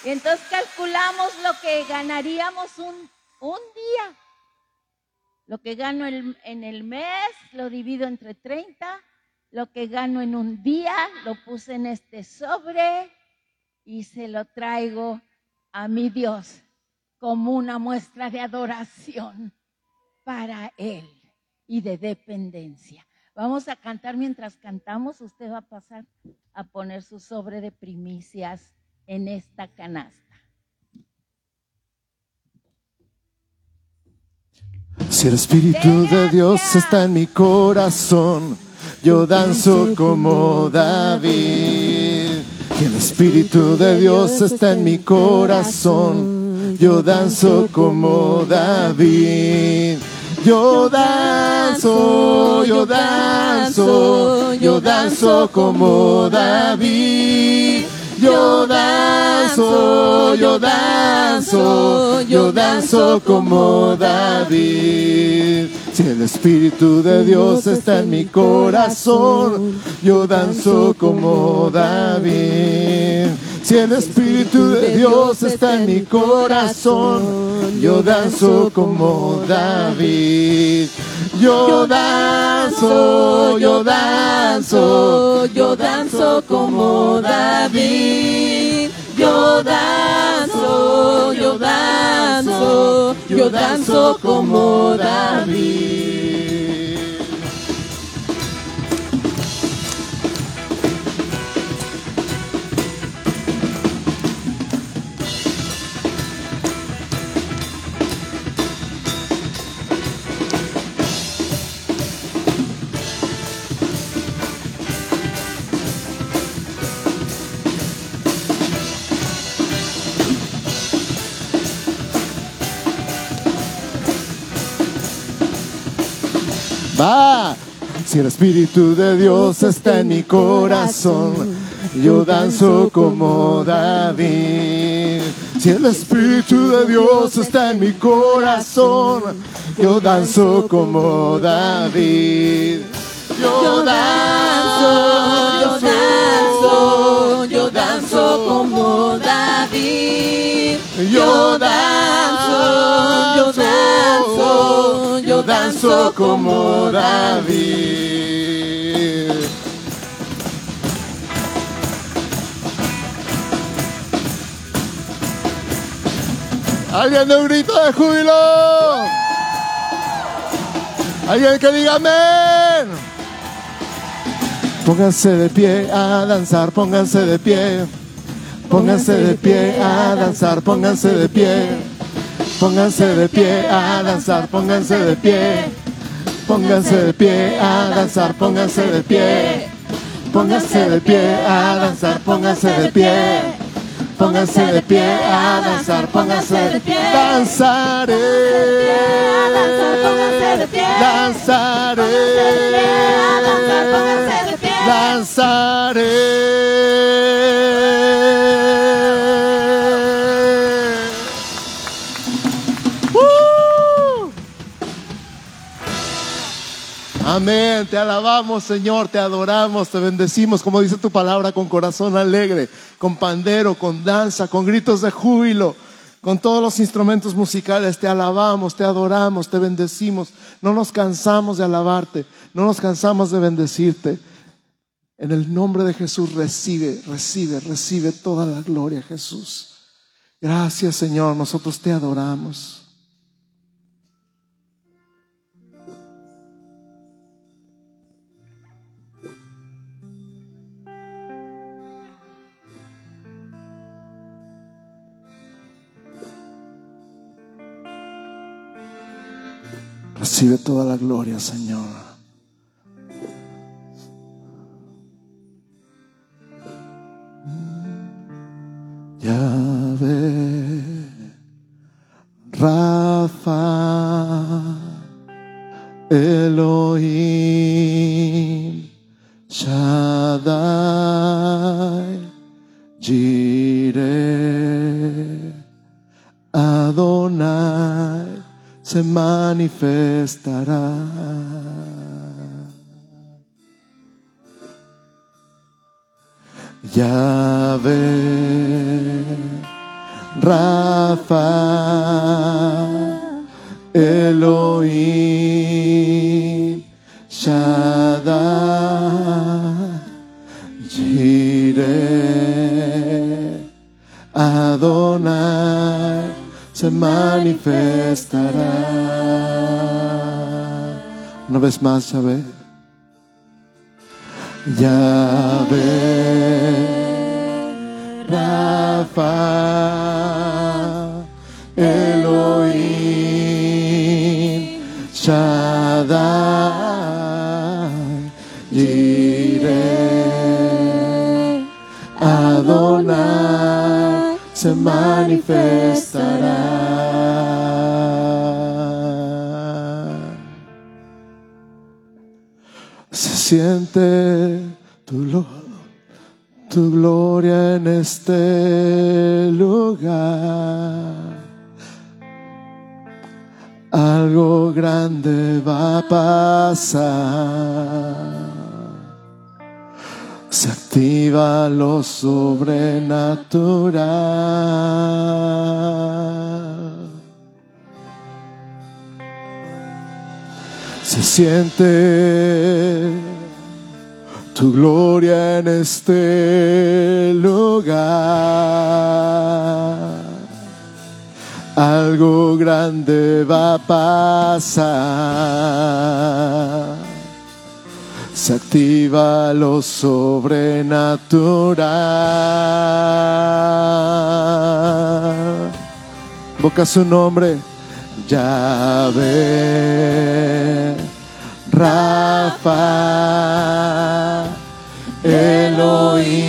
Y entonces calculamos lo que ganaríamos un, un día lo que gano en el mes lo divido entre 30. Lo que gano en un día lo puse en este sobre y se lo traigo a mi Dios como una muestra de adoración para Él y de dependencia. Vamos a cantar mientras cantamos. Usted va a pasar a poner su sobre de primicias en esta canasta. Si el Espíritu de Dios está en mi corazón, yo danzo como David. Si el Espíritu de Dios está en mi corazón, yo danzo como David. Yo danzo, yo danzo, yo danzo como David. Yo danzo, yo danzo, yo danzo como David. Si el Espíritu de Dios está en mi corazón, yo danzo como David. Si el Espíritu de Dios está en mi corazón, yo danzo como David. Yo danzo, yo yo danzo como David. Yo danzo, yo danzo, yo danzo como David. Si el Espíritu de Dios está en mi corazón, yo danzo como David. Si el Espíritu de Dios está en mi corazón, yo danzo como David. Yo danzo, yo danzo, yo danzo como David. Yo danzo, danzo, como David. Alguien de un grito de júbilo. Alguien que diga amén. Pónganse de pie a danzar, pónganse de pie. Pónganse de pie a danzar, pónganse de pie. Pónganse de pie a danzar, pónganse de pie. Pónganse de pie a danzar, pónganse de pie. Pónganse de pie a danzar, pónganse de pie. Pónganse de pie a danzar, pónganse de pie. Danzaré. Danzaré. Danzaré. Amén, te alabamos Señor, te adoramos, te bendecimos, como dice tu palabra, con corazón alegre, con pandero, con danza, con gritos de júbilo, con todos los instrumentos musicales, te alabamos, te adoramos, te bendecimos, no nos cansamos de alabarte, no nos cansamos de bendecirte. En el nombre de Jesús recibe, recibe, recibe toda la gloria, Jesús. Gracias Señor, nosotros te adoramos. Recibe toda la gloria, Señor. Yahvé, Rafa, Elohim, Shaddai, Jireh, Adonai se manifestará. Yahvé, Rafa, Elohim, Shaddai, Jireh, Adonai se manifestará. Una vez más, Yahvé. Yahvé, Rafa, Elohim, Shaddai, Jireh, Adonai se manifestará. Siente tu, tu gloria en este lugar. Algo grande va a pasar. Se activa lo sobrenatural. Se siente tu gloria en este lugar. Algo grande va a pasar se activa lo sobrenatural. Boca su nombre, Yahvé, Rafa, Elohim,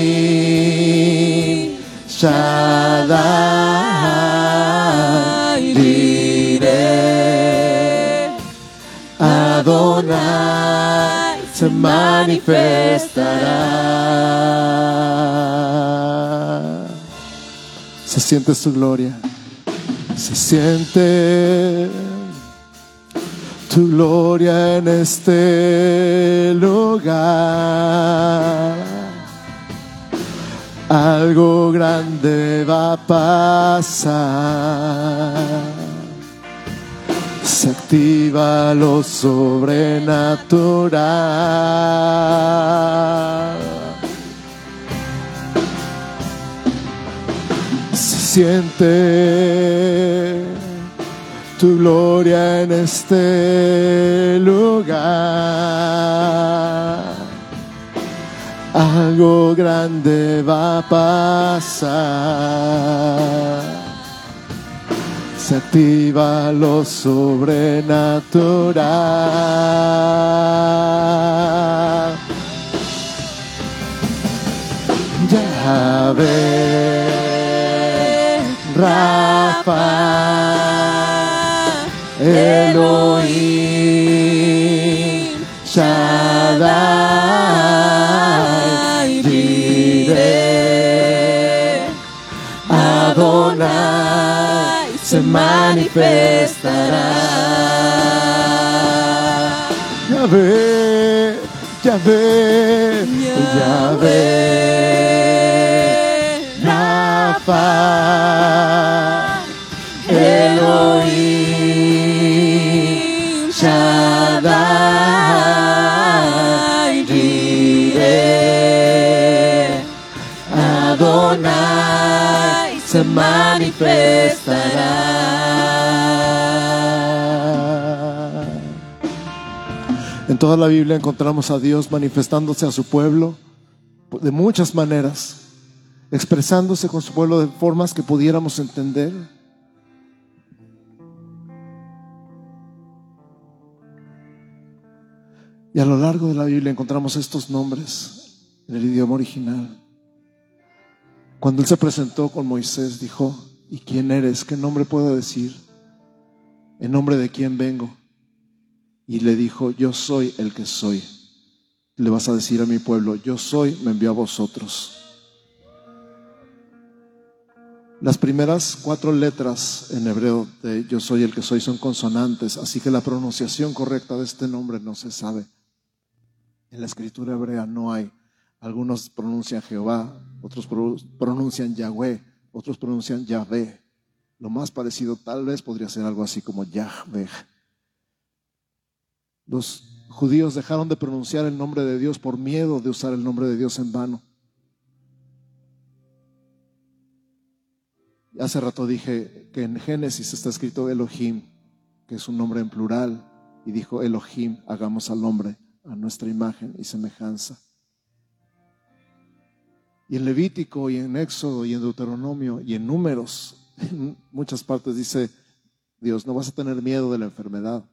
Shaddai, Jireh, Adonai se manifestará. Se siente su gloria, se siente tu gloria en este lugar. Algo grande va a pasar se activa lo sobrenatural. Se siente tu gloria en este lugar. Algo grande va a pasar se activa lo sobrenatural. ve, Rafa, Elohim, Shaddai, diré, Adonai se manifestará. Ya ve, ya ve, ya ve, Rafa, Elohim, Shaddai, diré, Adonai se manifestará. En toda la Biblia encontramos a Dios manifestándose a su pueblo de muchas maneras, expresándose con su pueblo de formas que pudiéramos entender. Y a lo largo de la Biblia encontramos estos nombres en el idioma original. Cuando él se presentó con Moisés, dijo, ¿y quién eres? ¿Qué nombre puedo decir? ¿En nombre de quién vengo? Y le dijo, yo soy el que soy. Le vas a decir a mi pueblo, yo soy, me envió a vosotros. Las primeras cuatro letras en hebreo de yo soy el que soy son consonantes, así que la pronunciación correcta de este nombre no se sabe. En la escritura hebrea no hay. Algunos pronuncian Jehová, otros pronuncian Yahweh, otros pronuncian Yahvé. Lo más parecido tal vez podría ser algo así como Yahvé. Los judíos dejaron de pronunciar el nombre de Dios por miedo de usar el nombre de Dios en vano. Hace rato dije que en Génesis está escrito Elohim, que es un nombre en plural, y dijo Elohim, hagamos al hombre a nuestra imagen y semejanza. Y en Levítico y en Éxodo y en Deuteronomio y en Números, en muchas partes dice Dios, no vas a tener miedo de la enfermedad.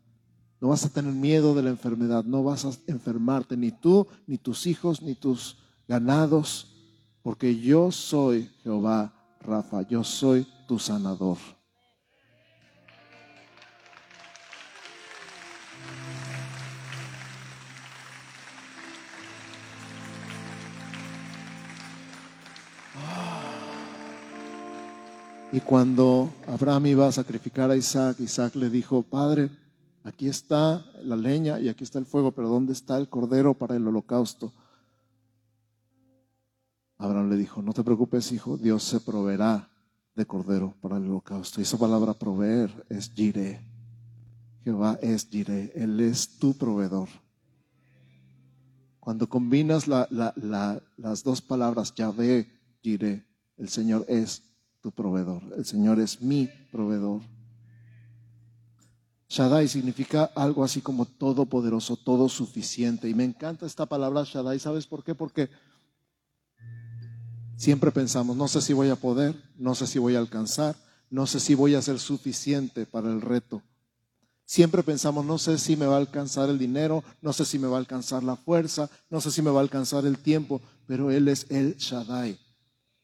No vas a tener miedo de la enfermedad, no vas a enfermarte, ni tú, ni tus hijos, ni tus ganados, porque yo soy Jehová Rafa, yo soy tu sanador. Y cuando Abraham iba a sacrificar a Isaac, Isaac le dijo, Padre, aquí está la leña y aquí está el fuego, pero ¿dónde está el cordero para el holocausto? Abraham le dijo, no te preocupes, hijo, Dios se proveerá de cordero para el holocausto. Y esa palabra proveer es Jireh. Jehová es Jireh, Él es tu proveedor. Cuando combinas las dos palabras, Yahvé, Jireh, el Señor es proveedor. El Señor es mi proveedor. Shaddai significa algo así como todopoderoso, todo suficiente. Y me encanta esta palabra Shaddai. ¿Sabes por qué? Porque siempre pensamos, no sé si voy a poder, no sé si voy a alcanzar, no sé si voy a ser suficiente para el reto. Siempre pensamos, no sé si me va a alcanzar el dinero, no sé si me va a alcanzar la fuerza, no sé si me va a alcanzar el tiempo, pero Él es el Shaddai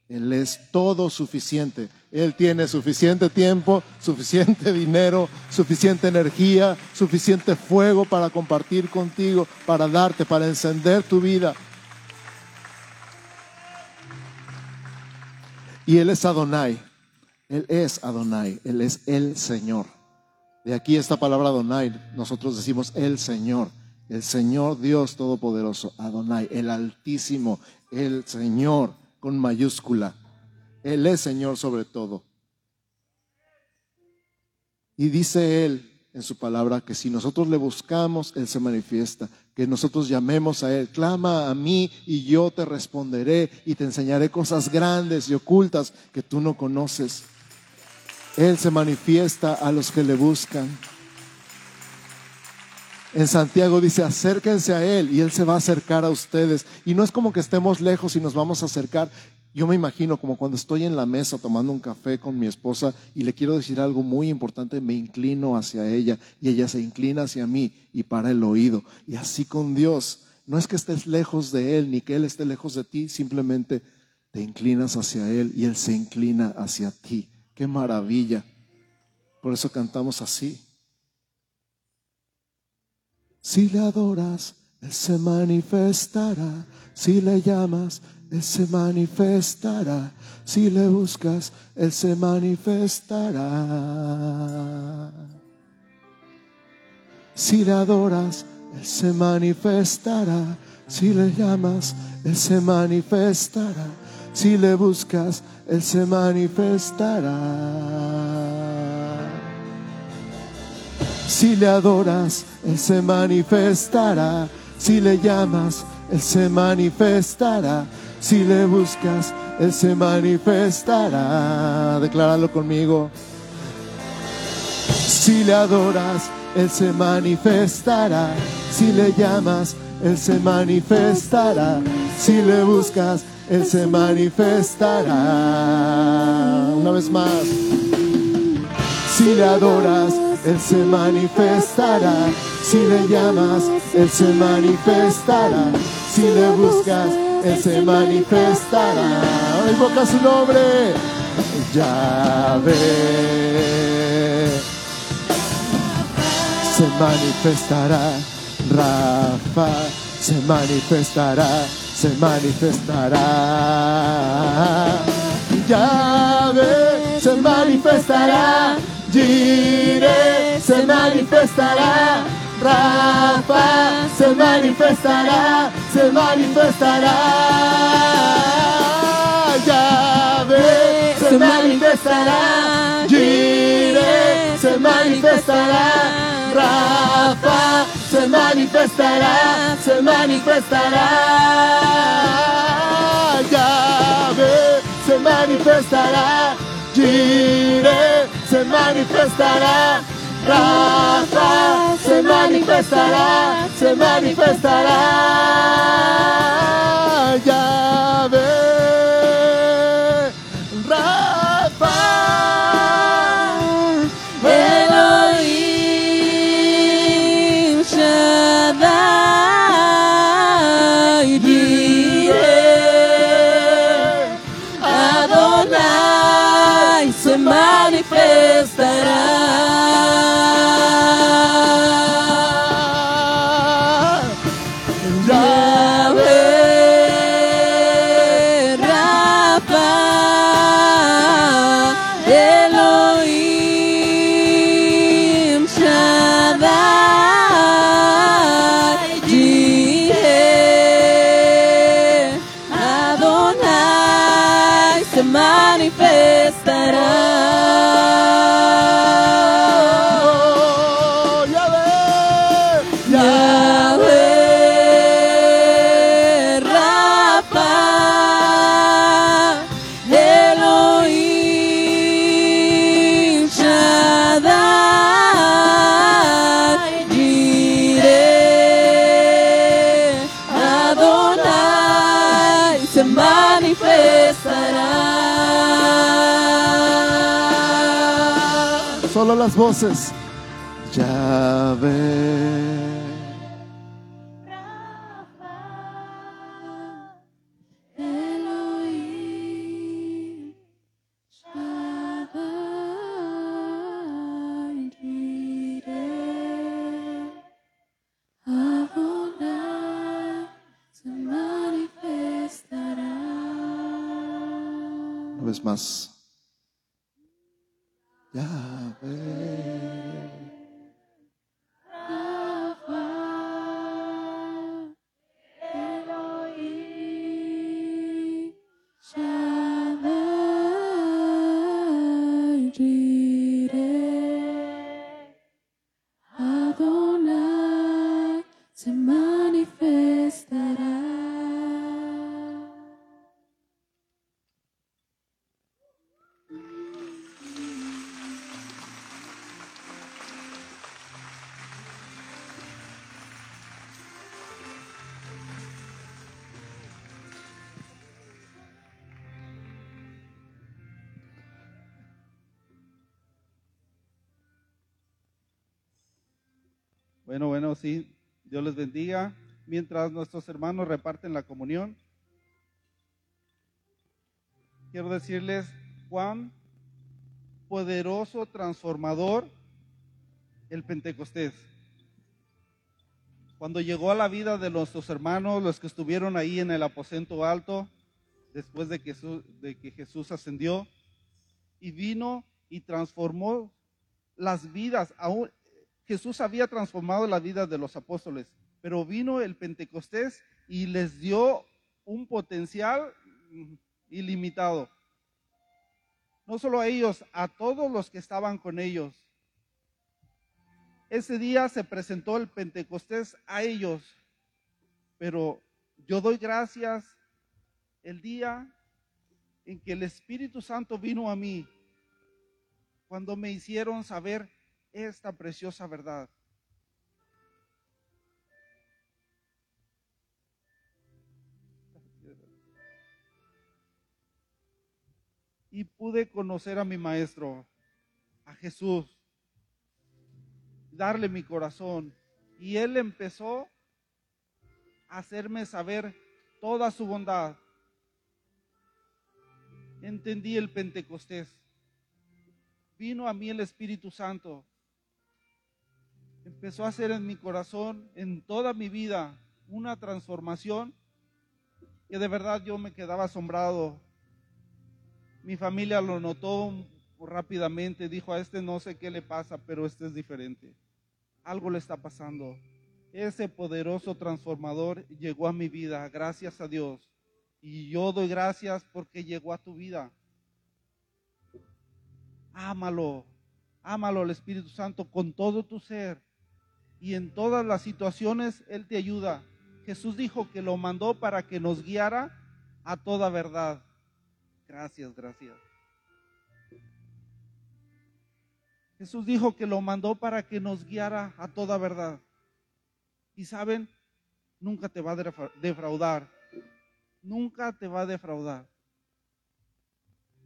Él es todo suficiente. Él tiene suficiente tiempo, suficiente dinero, suficiente energía, suficiente fuego para compartir contigo, para darte, para encender tu vida. Y Él es Adonai. Él es Adonai. Él es el Señor. De aquí esta palabra Adonai, nosotros decimos el Señor, el Señor Dios Todopoderoso, Adonai, el Altísimo, el Señor con mayúscula. Él es Señor sobre todo. Y dice Él en su palabra que si nosotros le buscamos, Él se manifiesta, que nosotros llamemos a Él, clama a mí y yo te responderé y te enseñaré cosas grandes y ocultas que tú no conoces. Él se manifiesta a los que le buscan. En Santiago dice, acérquense a Él y Él se va a acercar a ustedes. Y no es como que estemos lejos y nos vamos a acercar. Yo me imagino como cuando estoy en la mesa tomando un café con mi esposa y le quiero decir algo muy importante, me inclino hacia ella y ella se inclina hacia mí y para el oído. Y así con Dios, no es que estés lejos de Él ni que Él esté lejos de ti, simplemente te inclinas hacia Él y Él se inclina hacia ti. Qué maravilla. Por eso cantamos así. Si le adoras, Él se manifestará. Si le llamas, Él se manifestará. Si le buscas, Él se manifestará. Si le adoras, Él se manifestará. Si le llamas, Él se manifestará. Si le buscas, Él se manifestará. Si le adoras, Él se manifestará. Si le llamas, Él se manifestará. Si le buscas, Él se manifestará. Decláralo conmigo. Si le adoras, Él se manifestará. Si le llamas, Él se manifestará. Si le buscas, Él se manifestará. Una vez más. Si le adoras, Él se manifestará. Si le llamas, Él se manifestará. Si le buscas, Él se manifestará. Invoca su nombre. Yahvé. Se manifestará. Rafa. Se manifestará. Se manifestará. Yahvé se manifestará. Jireh se manifestará. Rafa se manifestará. Se manifestará. Yahvé se manifestará. Jireh se manifestará. Rafa se manifestará. Se manifestará. Yahvé se manifestará. Jireh se manifestará. Rafa se manifestará. Se manifestará. Yahvé. Solo Bueno, sí. Dios les bendiga. Mientras nuestros hermanos reparten la comunión, quiero decirles cuán poderoso, transformador el Pentecostés. Cuando llegó a la vida de nuestros hermanos, los que estuvieron ahí en el aposento alto, después de que de que Jesús ascendió, y vino y transformó las vidas, aún Jesús había transformado la vida de los apóstoles, pero vino el Pentecostés y les dio un potencial ilimitado. No solo a ellos, a todos los que estaban con ellos. Ese día se presentó el Pentecostés a ellos, pero yo doy gracias el día en que el Espíritu Santo vino a mí, cuando me hicieron saber esta preciosa verdad. Y pude conocer a mi maestro, a Jesús, darle mi corazón. Y él empezó a hacerme saber toda su bondad. Entendí el Pentecostés. Vino a mí el Espíritu Santo empezó a hacer en mi corazón, en toda mi vida, una transformación que de verdad yo me quedaba asombrado. Mi familia lo notó rápidamente, dijo a este no sé qué le pasa, pero este es diferente. Algo le está pasando. Ese poderoso transformador llegó a mi vida, gracias a Dios. Y yo doy gracias porque llegó a tu vida. Ámalo, ámalo al Espíritu Santo con todo tu ser y en todas las situaciones Él te ayuda. Jesús dijo que lo mandó para que nos guiara a toda verdad. Gracias, gracias. Jesús dijo que lo mandó para que nos guiara a toda verdad. Y saben, nunca te va a defraudar. Nunca te va a defraudar.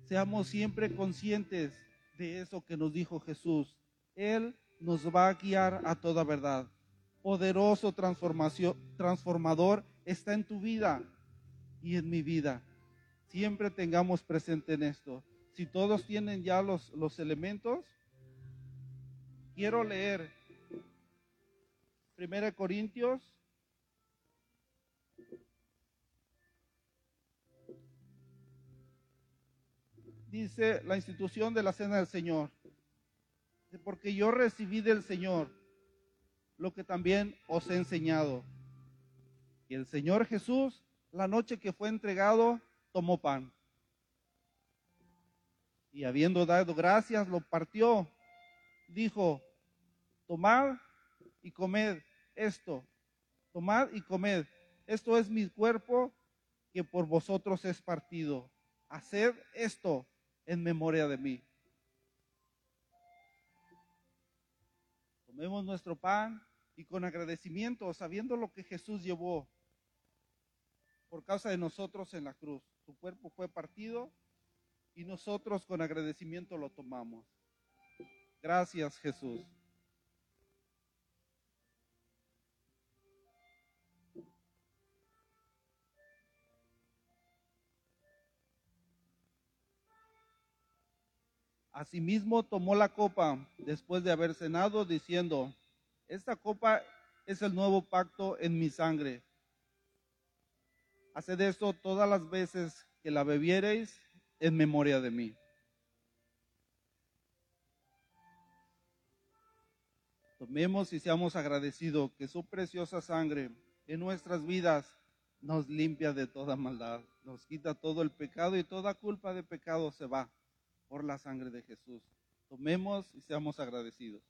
Seamos siempre conscientes de eso que nos dijo Jesús. Él nos va a guiar a toda verdad. Poderoso transformación, transformador está en tu vida y en mi vida. Siempre tengamos presente en esto. Si todos tienen ya los, los elementos, quiero leer 1 Corintios dice la institución de la cena del Señor porque yo recibí del Señor lo que también os he enseñado. Y el Señor Jesús, la noche que fue entregado, tomó pan. Y habiendo dado gracias, lo partió. Dijo, tomad y comed esto. Tomad y comed. Esto es mi cuerpo que por vosotros es partido. Haced esto en memoria de mí. Tomemos nuestro pan y con agradecimiento, sabiendo lo que Jesús llevó por causa de nosotros en la cruz. Su cuerpo fue partido y nosotros con agradecimiento lo tomamos. Gracias Jesús. Asimismo tomó la copa después de haber cenado, diciendo, esta copa es el nuevo pacto en mi sangre. Haced esto todas las veces que la bebiereis en memoria de mí. Tomemos y seamos agradecidos que su preciosa sangre en nuestras vidas nos limpia de toda maldad, nos quita todo el pecado y toda culpa de pecado se va por la sangre de Jesús. Tomemos y seamos agradecidos.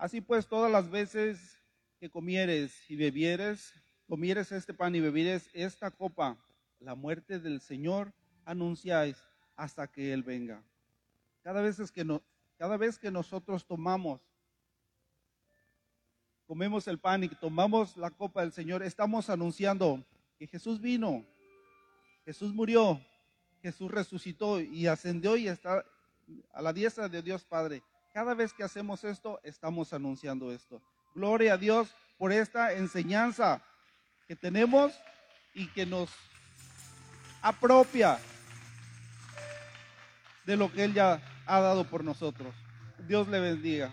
Así pues, todas las veces que comieres y bebieres, comieres este pan y bebieres esta copa, la muerte del Señor anunciáis hasta que Él venga. Cada vez, cada vez que nosotros tomamos, comemos el pan y tomamos la copa del Señor, estamos anunciando que Jesús vino, Jesús murió, Jesús resucitó y ascendió y está a la diestra de Dios Padre. Cada vez que hacemos esto, estamos anunciando esto. Gloria a Dios por esta enseñanza que tenemos y que nos apropia de lo que Él ya ha dado por nosotros. Dios le bendiga.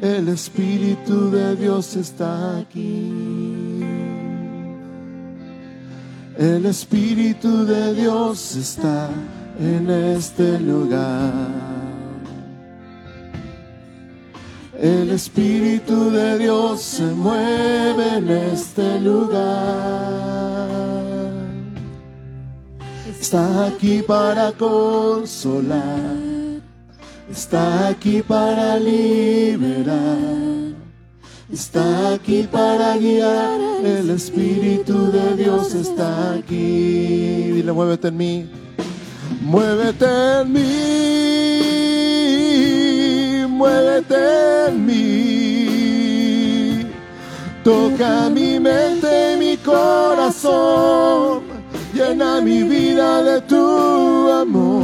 El Espíritu de Dios está aquí. El Espíritu de Dios está en este lugar. El Espíritu de Dios se mueve en este lugar. Está aquí para consolar. Está aquí para liberar. Está aquí para guiar. El Espíritu de Dios está aquí. Dile, muévete en mí. Muévete en mí, muévete en mí. Toca mi mente y mi corazón, llena mi vida de tu amor.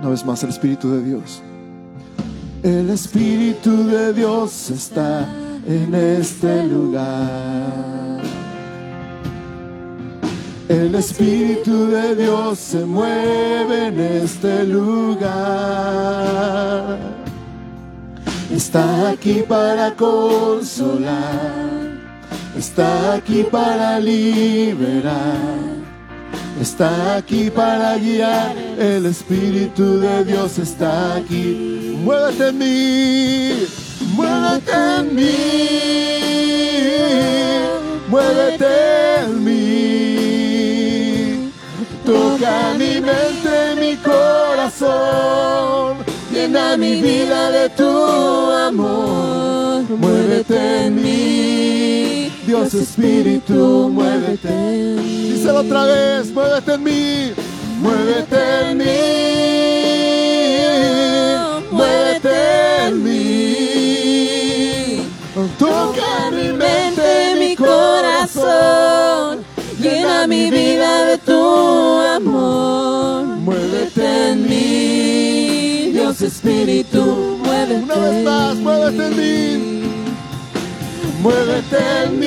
Una vez más, el Espíritu de Dios. El Espíritu de Dios está en este lugar. El Espíritu de Dios se mueve en este lugar. Está aquí para consolar. Está aquí para liberar. Está aquí para guiar. El Espíritu de Dios está aquí. Muévete en mí muévete en mí, muévete en mí, toca mi mente, mi corazón, llena mi vida de tu amor, muévete en mí, Dios Espíritu, muévete. Díselo otra vez, muévete en mí, muévete en mí, muévete en mí. Toca mi mente, mi corazón, llena mi vida de tu amor. Muévete en mí, Dios Espíritu, muévete. Una vez más, muévete en mí. Muévete en mí,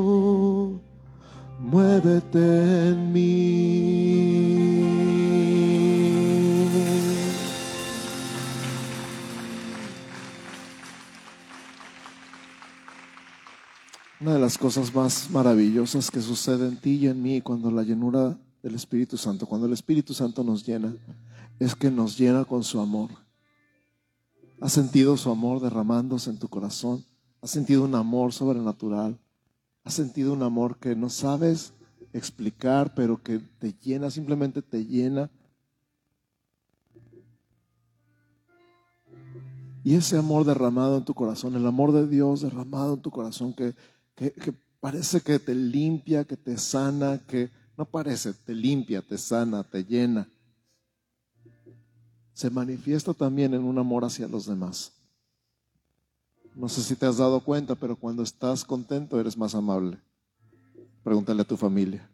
muévete en mí. Una de las cosas más maravillosas que sucede en ti y en mí cuando la llenura del Espíritu Santo, cuando el Espíritu Santo nos llena, es que nos llena con su amor. ¿Has sentido su amor derramándose en tu corazón? ¿Has sentido un amor sobrenatural? ¿Has sentido un amor que no sabes explicar, pero que te llena, simplemente te llena? Y ese amor derramado en tu corazón, el amor de Dios derramado en tu corazón que que, parece que te limpia, que te sana, que no parece, te limpia, te sana, te llena. Se manifiesta también en un amor hacia los demás. No sé si te has dado cuenta, pero cuando estás contento eres más amable. Pregúntale a tu familia.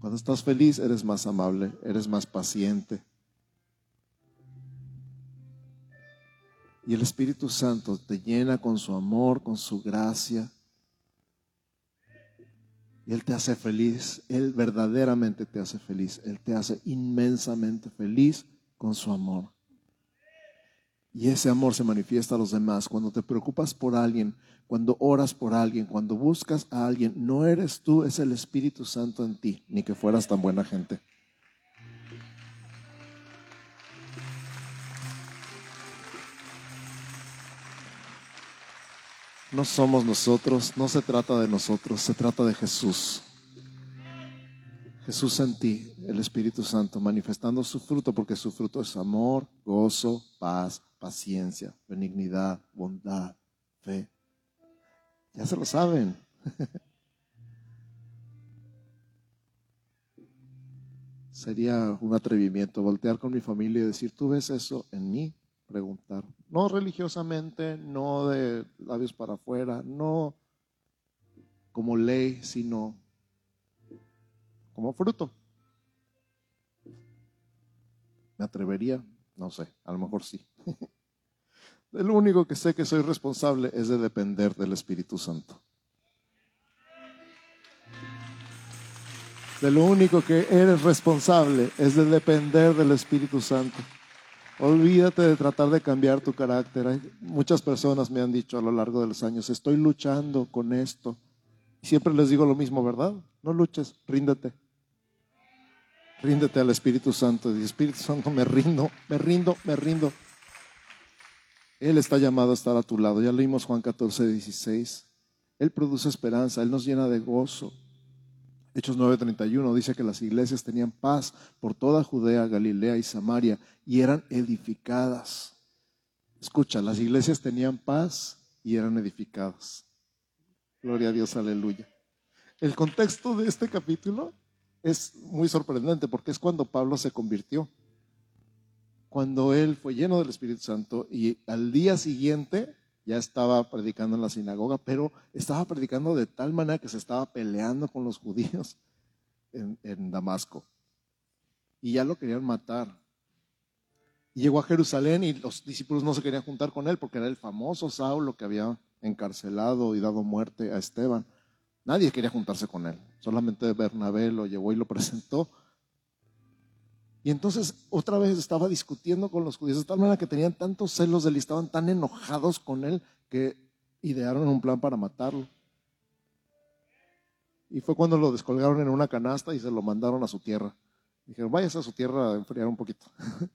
Cuando estás feliz eres más amable, eres más paciente, Y el Espíritu Santo te llena con su amor, con su gracia. Y Él te hace feliz. Él verdaderamente te hace feliz. Él te hace inmensamente feliz con su amor. Y ese amor se manifiesta a los demás. Cuando te preocupas por alguien, cuando oras por alguien, cuando buscas a alguien, no eres tú, es el Espíritu Santo en ti, ni que fueras tan buena gente. No somos nosotros, no se trata de nosotros, se trata de Jesús. Jesús en ti, el Espíritu Santo, manifestando su fruto, porque su fruto es amor, gozo, paz, paciencia, benignidad, bondad, fe. Ya se lo saben. Sería un atrevimiento voltear con mi familia y decir, ¿tú ves eso en mí? preguntar. No religiosamente, no de labios para afuera, no como ley, sino como fruto. ¿Me atrevería? No sé, a lo mejor sí. El único que sé que soy responsable es de depender del Espíritu Santo. De lo único que eres responsable es de depender del Espíritu Santo. Olvídate de tratar de cambiar tu carácter. muchas personas me han dicho a lo largo de los años, estoy luchando con esto. Siempre les digo lo mismo, ¿verdad? No luches, ríndete. Ríndete al Espíritu Santo. Y Espíritu Santo, me rindo, me rindo, me rindo. Él está llamado a estar a tu lado. Ya leímos Juan 14, 16. Él produce esperanza, Él nos llena de gozo. Hechos 9:31 dice que las iglesias tenían paz por toda Judea, Galilea y Samaria y eran edificadas. Escucha, las iglesias tenían paz y eran edificadas. Gloria a Dios, aleluya. El contexto de este capítulo es muy sorprendente porque es cuando Pablo se convirtió. Cuando él fue lleno del Espíritu Santo y al día siguiente ya estaba predicando en la sinagoga, pero estaba predicando de tal manera que se estaba peleando con los judíos en, Damasco. Y ya lo querían matar. Y llegó a Jerusalén y los discípulos no se querían juntar con él porque era el famoso Saulo que había encarcelado y dado muerte a Esteban. Nadie quería juntarse con él. Solamente Bernabé lo llevó y lo presentó. Y entonces otra vez estaba discutiendo con los judíos de tal manera que tenían tantos celos de él y estaban tan enojados con él que idearon un plan para matarlo. Y fue cuando lo descolgaron en una canasta y se lo mandaron a su tierra. Dijeron, váyase a su tierra a enfriar un poquito.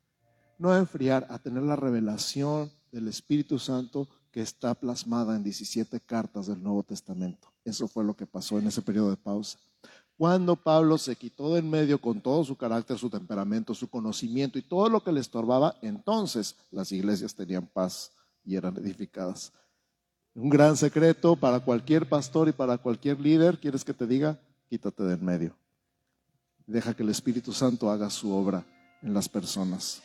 no a enfriar, a tener la revelación del Espíritu Santo que está plasmada en 17 cartas del Nuevo Testamento. Eso fue lo que pasó en ese periodo de pausa. Cuando Pablo se quitó de en medio con todo su carácter, su temperamento, su conocimiento y todo lo que le estorbaba, entonces las iglesias tenían paz y eran edificadas. Un gran secreto para cualquier pastor y para cualquier líder, ¿quieres que te diga? Quítate de en medio. Deja que el Espíritu Santo haga su obra en las personas.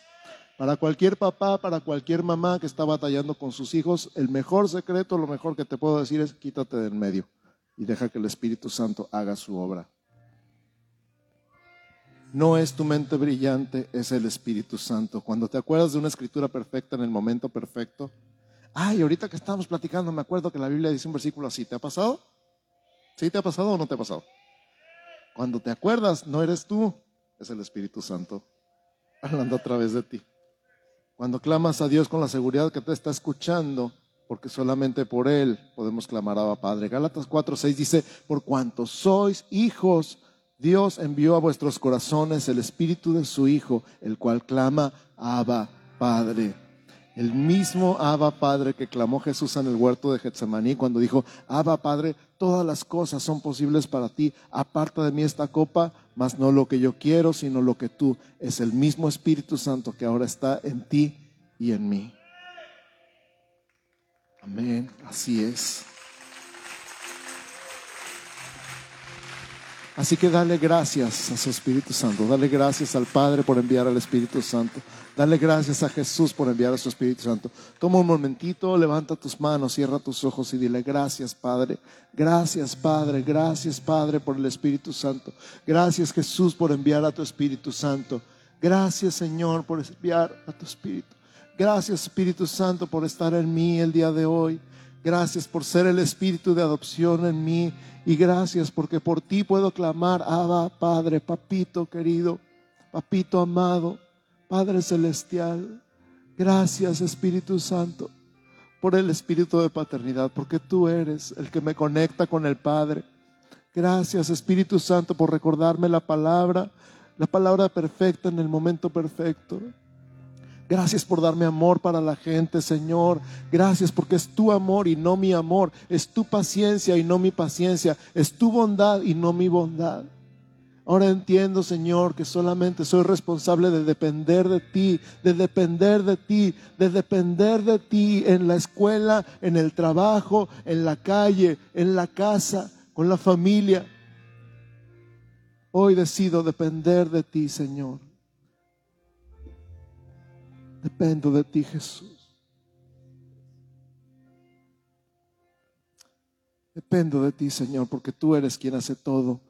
Para cualquier papá, para cualquier mamá que está batallando con sus hijos, el mejor secreto, lo mejor que te puedo decir es quítate del medio y deja que el Espíritu Santo haga su obra. No es tu mente brillante, es el Espíritu Santo. Cuando te acuerdas de una escritura perfecta en el momento perfecto, ay, ahorita que estábamos platicando, me acuerdo que la Biblia dice un versículo así, ¿te ha pasado? ¿Sí te ha pasado o no te ha pasado? Cuando te acuerdas, no eres tú, es el Espíritu Santo hablando a través de ti. Cuando clamas a Dios con la seguridad que te está escuchando, porque solamente por Él podemos clamar a Padre. Gálatas 4:6 dice, por cuanto sois hijos, Dios envió a vuestros corazones el Espíritu de su Hijo, el cual clama, Abba, Padre. El mismo Abba Padre que clamó Jesús en el huerto de Getsemaní cuando dijo, Abba Padre, todas las cosas son posibles para ti, aparta de mí esta copa, mas no lo que yo quiero, sino lo que tú. Es el mismo Espíritu Santo que ahora está en ti y en mí. Amén, así es. Así que dale gracias a su Espíritu Santo, dale gracias al Padre por enviar al Espíritu Santo, dale gracias a Jesús por enviar a su Espíritu Santo. Toma un momentito, levanta tus manos, cierra tus ojos y dile gracias Padre, gracias Padre, gracias Padre por el Espíritu Santo, gracias Jesús por enviar a tu Espíritu Santo, gracias Señor por enviar a tu Espíritu, gracias Espíritu Santo por estar en mí el día de hoy. Gracias por ser el espíritu de adopción en mí y gracias porque por ti puedo clamar, Abba, Padre, Papito querido, Papito amado, Padre celestial. Gracias Espíritu Santo por el espíritu de paternidad, porque tú eres el que me conecta con el Padre. Gracias Espíritu Santo por recordarme la palabra, la palabra perfecta en el momento perfecto. Gracias por darme amor para la gente, Señor. Gracias porque es tu amor y no mi amor. Es tu paciencia y no mi paciencia. Es tu bondad y no mi bondad. Ahora entiendo, Señor, que solamente soy responsable de depender de ti, de depender de ti, de depender de ti en la escuela, en el trabajo, en la calle, en la casa, con la familia. Hoy decido depender de ti, Señor. Dependo de ti, Jesús. Dependo de ti, Señor, porque tú eres quien hace todo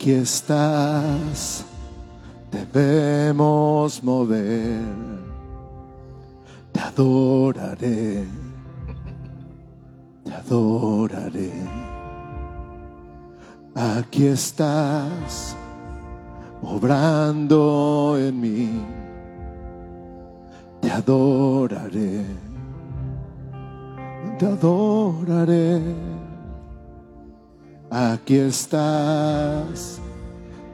Aquí estás, debemos mover, te adoraré, te adoraré. Aquí estás, obrando en mí, te adoraré, te adoraré. Aquí estás,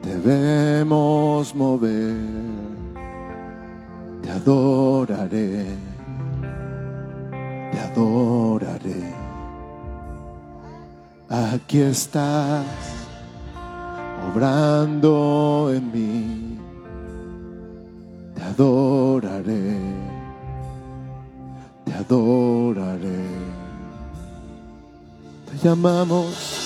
debemos mover, te adoraré, te adoraré. Aquí estás, obrando en mí, te adoraré, te adoraré. Te llamamos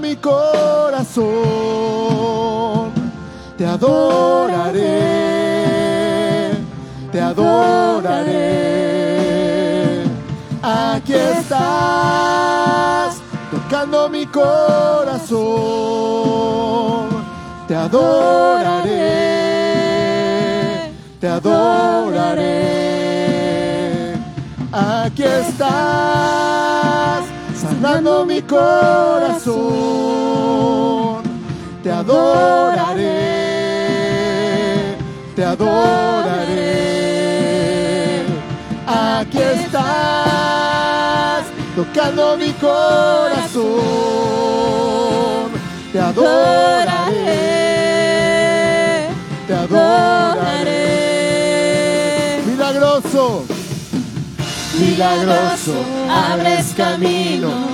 mi corazón. Te adoraré, te adoraré. Aquí estás, tocando mi corazón. te adoraré, te adoraré. Aquí estás, mi corazón, te adoraré, te adoraré. Aquí estás, tocando mi corazón, te adoraré, te adoraré. Milagroso, milagroso, abres camino,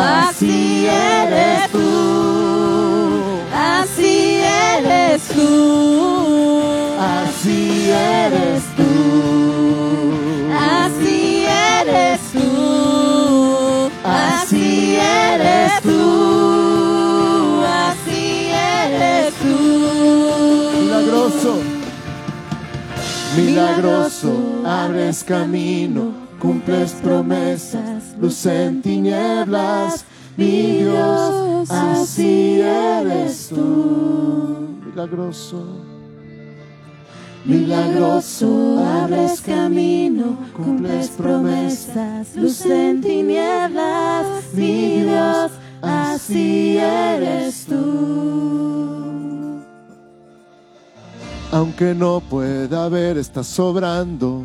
así eres tú, así eres tú, así eres tú. Así eres tú, así eres tú, así eres tú. Milagroso, milagroso, abres camino, cumples promesas, luz en tinieblas, mi Dios, así eres tú. Milagroso. Milagroso, abres camino, cumples promesas, luz en tinieblas, mi Dios, así eres tú. Aunque no pueda ver, estás sobrando.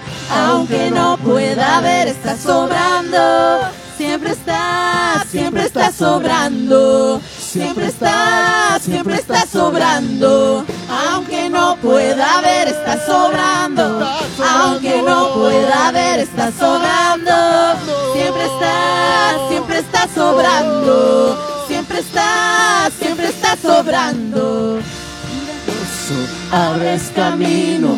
Aunque no pueda ver, estás sobrando. Siempre estás, siempre estás sobrando. Siempre estás, siempre estás sobrando. Aunque no pueda ver, estás sobrando. Aunque no pueda ver, estás sobrando. Siempre estás, siempre estás sobrando. Siempre estás, siempre estás sobrando. Abres camino,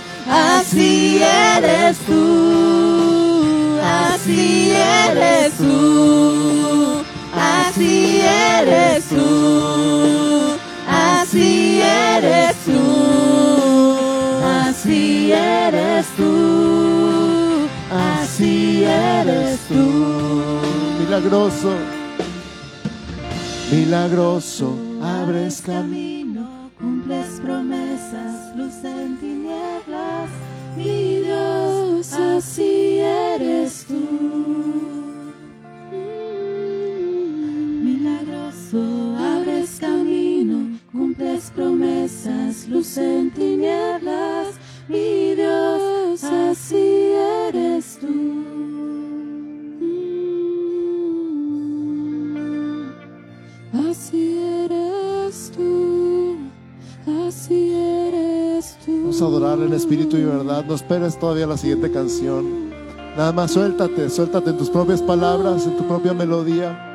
así eres tú, así eres tú, así eres tú. Así eres tú, así eres tú, así eres tú. Milagroso, milagroso, abres camino, cumples promesas, luz en tinieblas, No esperes todavía la siguiente canción. Nada más suéltate, suéltate en tus propias palabras, en tu propia melodía.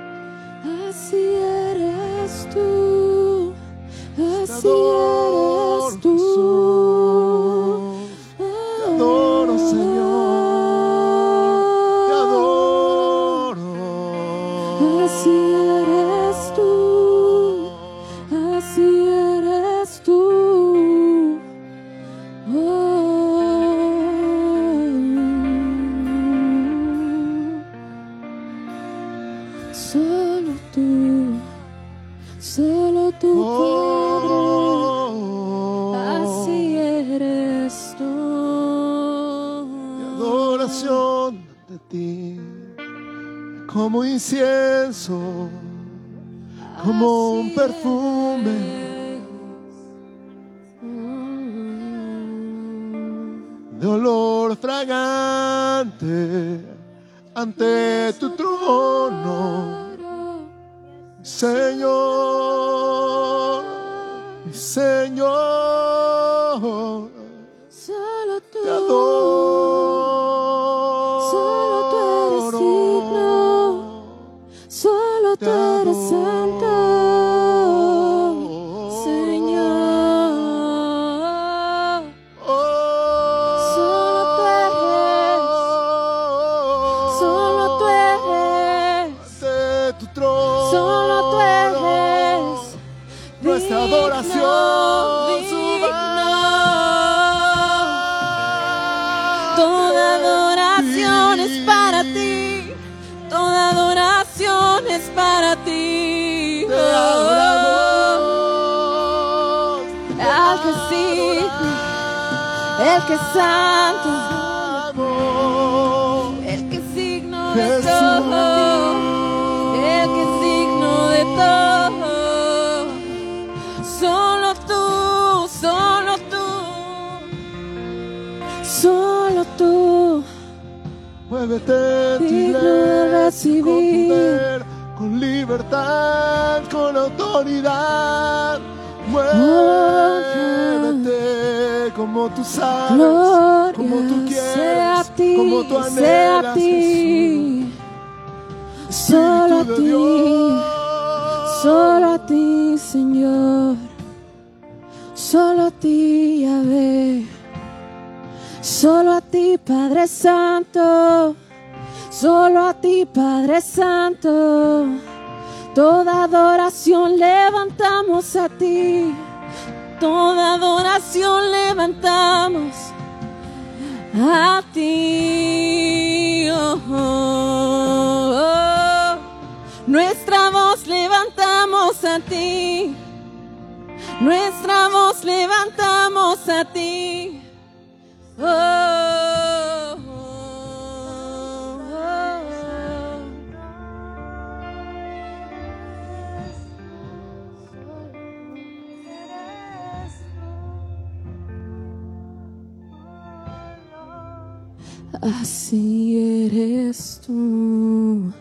Así eres tú,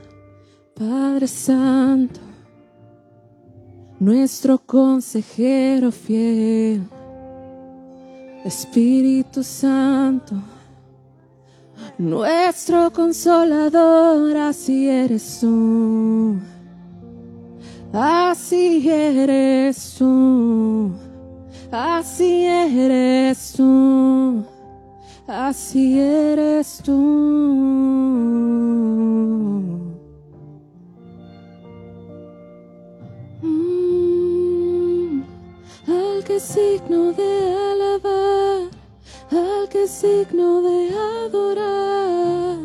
Padre Santo, nuestro consejero fiel, Espíritu Santo, nuestro consolador, así eres tú, así eres tú, así eres tú. Así eres tú. Mm, al que es digno de alabar, al que es digno de adorar,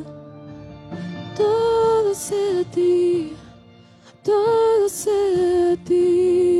todo sea a ti, todo sea a ti.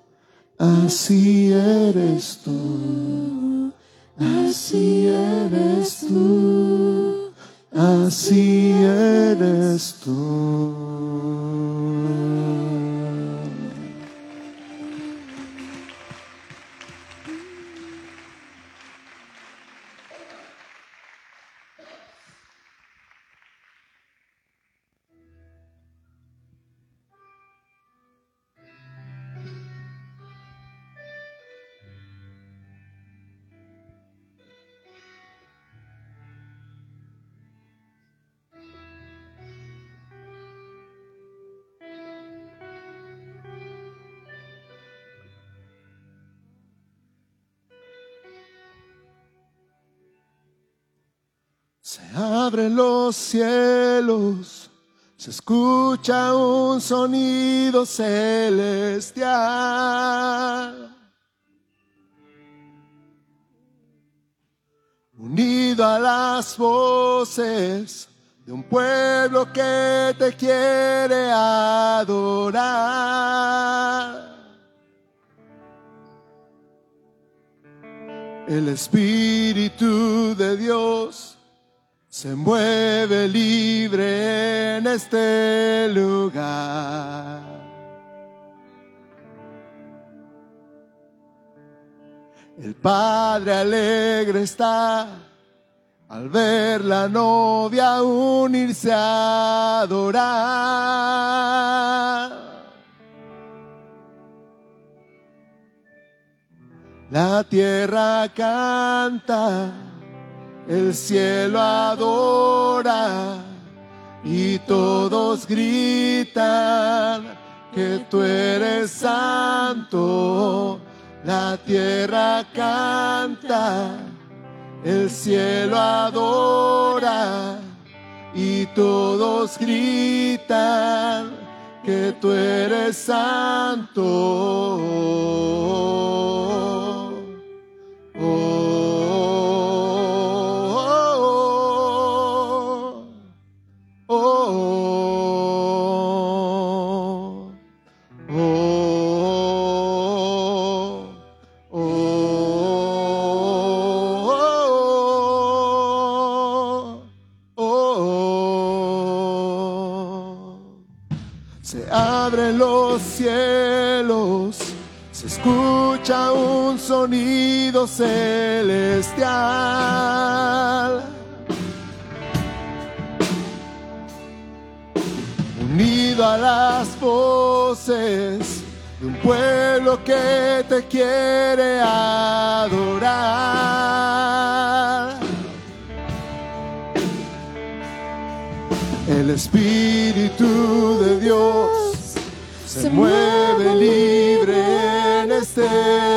así eres tú, así eres tú, así eres tú. Abren los cielos, se escucha un sonido celestial. Unido a las voces de un pueblo que te quiere adorar. El Espíritu de Dios se mueve libre en este lugar. El Padre alegre está al ver la novia unirse a adorar. La tierra canta el cielo adora y todos gritan que tú eres santo. La tierra canta, el cielo adora y todos gritan que tú eres santo. Sonido celestial. Unido a las voces de un pueblo que te quiere adorar. El Espíritu de Dios se mueve libre en este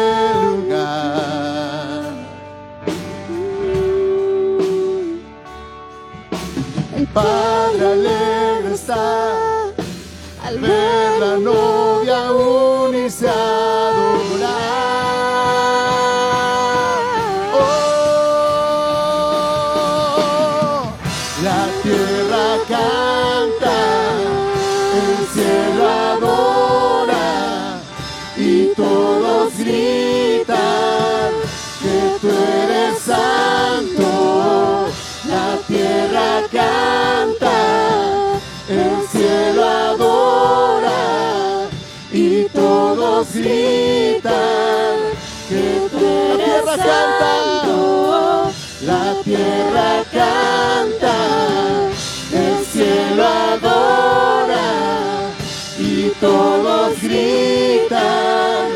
Padre alegre está al ver la novia unirse gritan que tú eres santo. La tierra canta, el cielo adora y todos gritan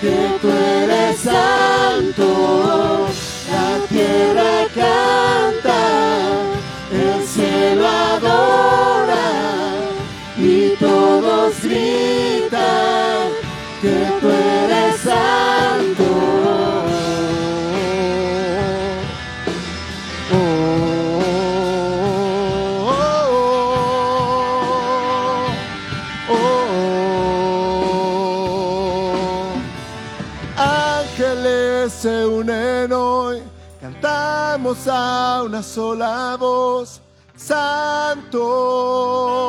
que tú eres santo. La tierra canta, el cielo adora y todos gritan Oh, oh, oh, se unen hoy, cantamos a una sola voz, Santo.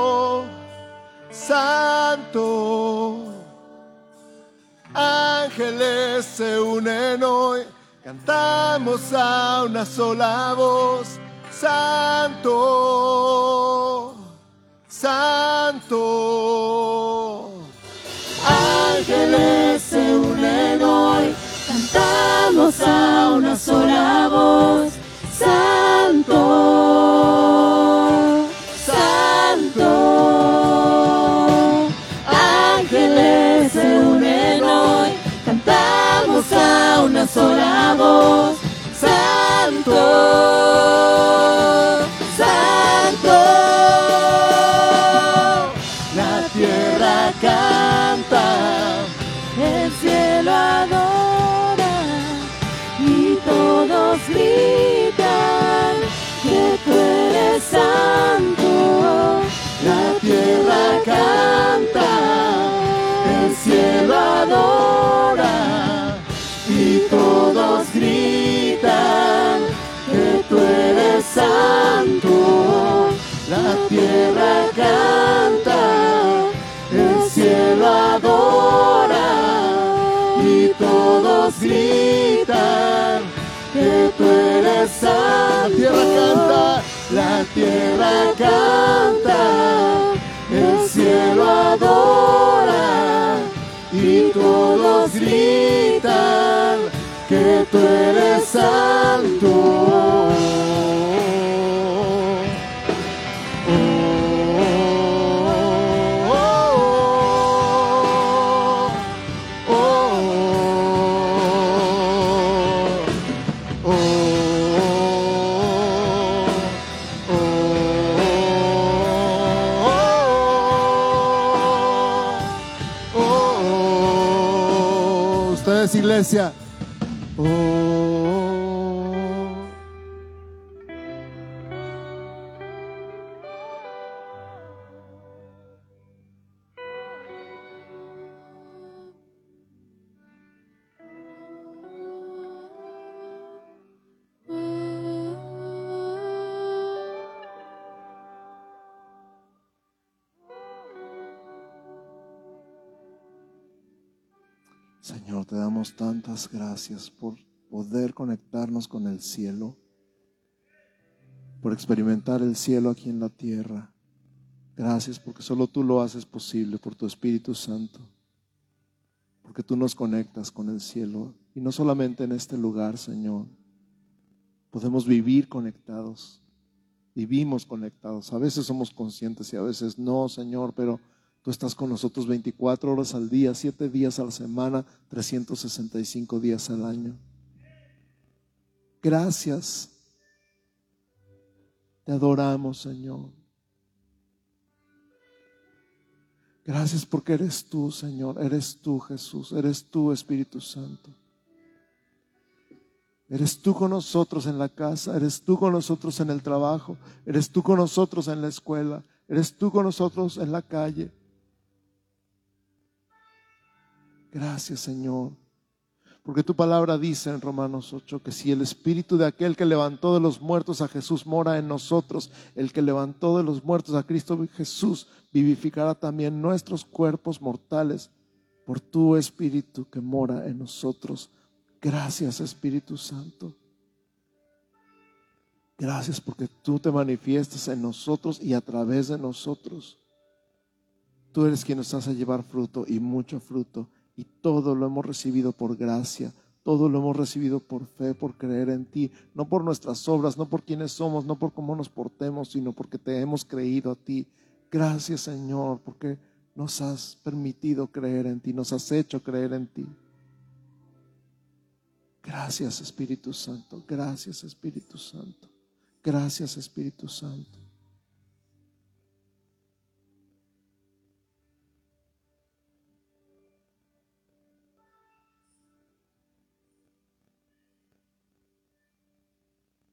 Unen hoy, cantamos a una sola voz, Santo, Santo. Ángeles se unen hoy, cantamos a una sola voz, sola voz, Santo, Santo. La tierra canta, El cielo adora y todos gritan que tú eres santo. la tierra canta, el cielo adora gritan que tú eres santo. La tierra canta, la tierra canta, el cielo adora y todos gritan que tú eres santo. Iglesia. Gracias por poder conectarnos con el cielo, por experimentar el cielo aquí en la tierra. Gracias porque solo tú lo haces posible por tu Espíritu Santo, porque tú nos conectas con el cielo y no solamente en este lugar, Señor. Podemos vivir conectados, vivimos conectados. A veces somos conscientes y a veces no, Señor, pero Tú estás con nosotros 24 horas al día, 7 días a la semana, 365 días al año. Gracias. Te adoramos, Señor. Gracias porque eres tú, Señor. Eres tú, Jesús. Eres tú, Espíritu Santo. Eres tú con nosotros en la casa. Eres tú con nosotros en el trabajo. Eres tú con nosotros en la escuela. Eres tú con nosotros en la calle. Gracias, Señor. Porque tu palabra dice en Romanos 8 que si el espíritu de aquel que levantó de los muertos a Jesús mora en nosotros, el que levantó de los muertos a Cristo Jesús vivificará también nuestros cuerpos mortales por tu espíritu que mora en nosotros. Gracias, Espíritu Santo. Gracias porque tú te manifiestas en nosotros y a través de nosotros. Tú eres quien nos hace llevar fruto y mucho fruto. Y todo lo hemos recibido por gracia, todo lo hemos recibido por fe, por creer en ti, no por nuestras obras, no por quienes somos, no por cómo nos portemos, sino porque te hemos creído a ti. Gracias Señor, porque nos has permitido creer en ti, nos has hecho creer en ti. Gracias Espíritu Santo, gracias Espíritu Santo, gracias Espíritu Santo.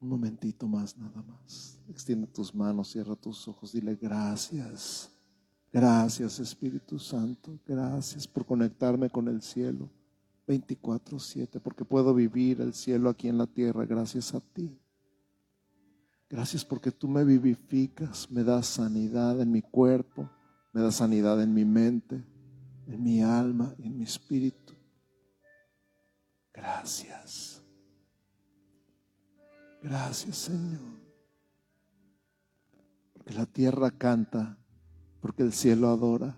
Un momentito más, nada más. Extiende tus manos, cierra tus ojos, dile gracias. Gracias Espíritu Santo, gracias por conectarme con el cielo. 24/7, porque puedo vivir el cielo aquí en la tierra gracias a ti. Gracias porque tú me vivificas, me das sanidad en mi cuerpo, me das sanidad en mi mente, en mi alma en mi espíritu. Gracias. Gracias Señor. Porque la tierra canta, porque el cielo adora,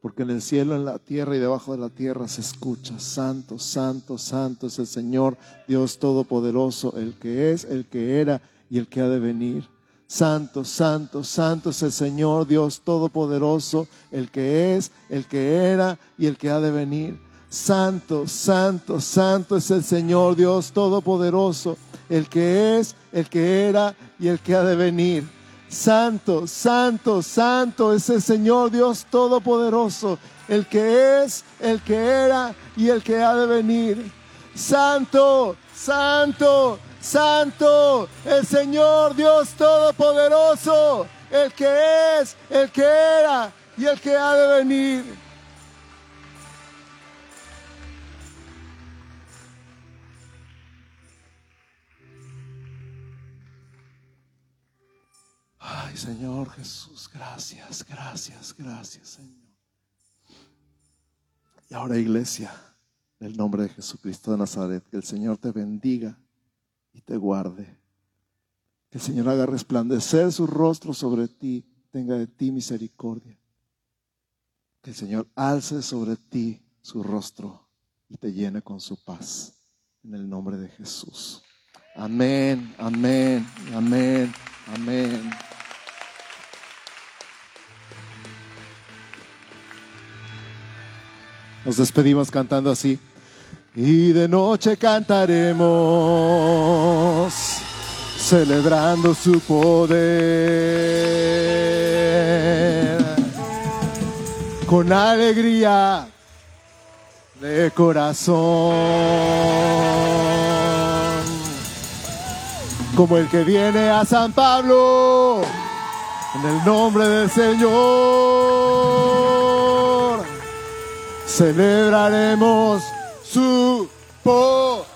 porque en el cielo, en la tierra y debajo de la tierra se escucha, santo, santo, santo es el Señor, Dios Todopoderoso, el que es, el que era y el que ha de venir. Santo, santo, santo es el Señor Dios Todopoderoso, el que es, el que era y el que ha de venir. Santo, santo, santo es el Señor Dios Todopoderoso, el que es, el que era y el que ha de venir. Santo, santo, santo es el Señor Dios Todopoderoso, el que es, el que era y el que ha de venir. Santo, santo, Santo, el Señor Dios Todopoderoso, el que es, el que era y el que ha de venir. Señor Jesús, gracias, gracias, gracias, Señor. Y ahora, iglesia, en el nombre de Jesucristo de Nazaret, que el Señor te bendiga y te guarde. Que el Señor haga resplandecer su rostro sobre ti, tenga de ti misericordia. Que el Señor alce sobre ti su rostro y te llene con su paz. En el nombre de Jesús. Amén, amén, amén, amén. Nos despedimos cantando así. Y de noche cantaremos, celebrando su poder, con alegría de corazón, como el que viene a San Pablo, en el nombre del Señor, celebraremos su poder.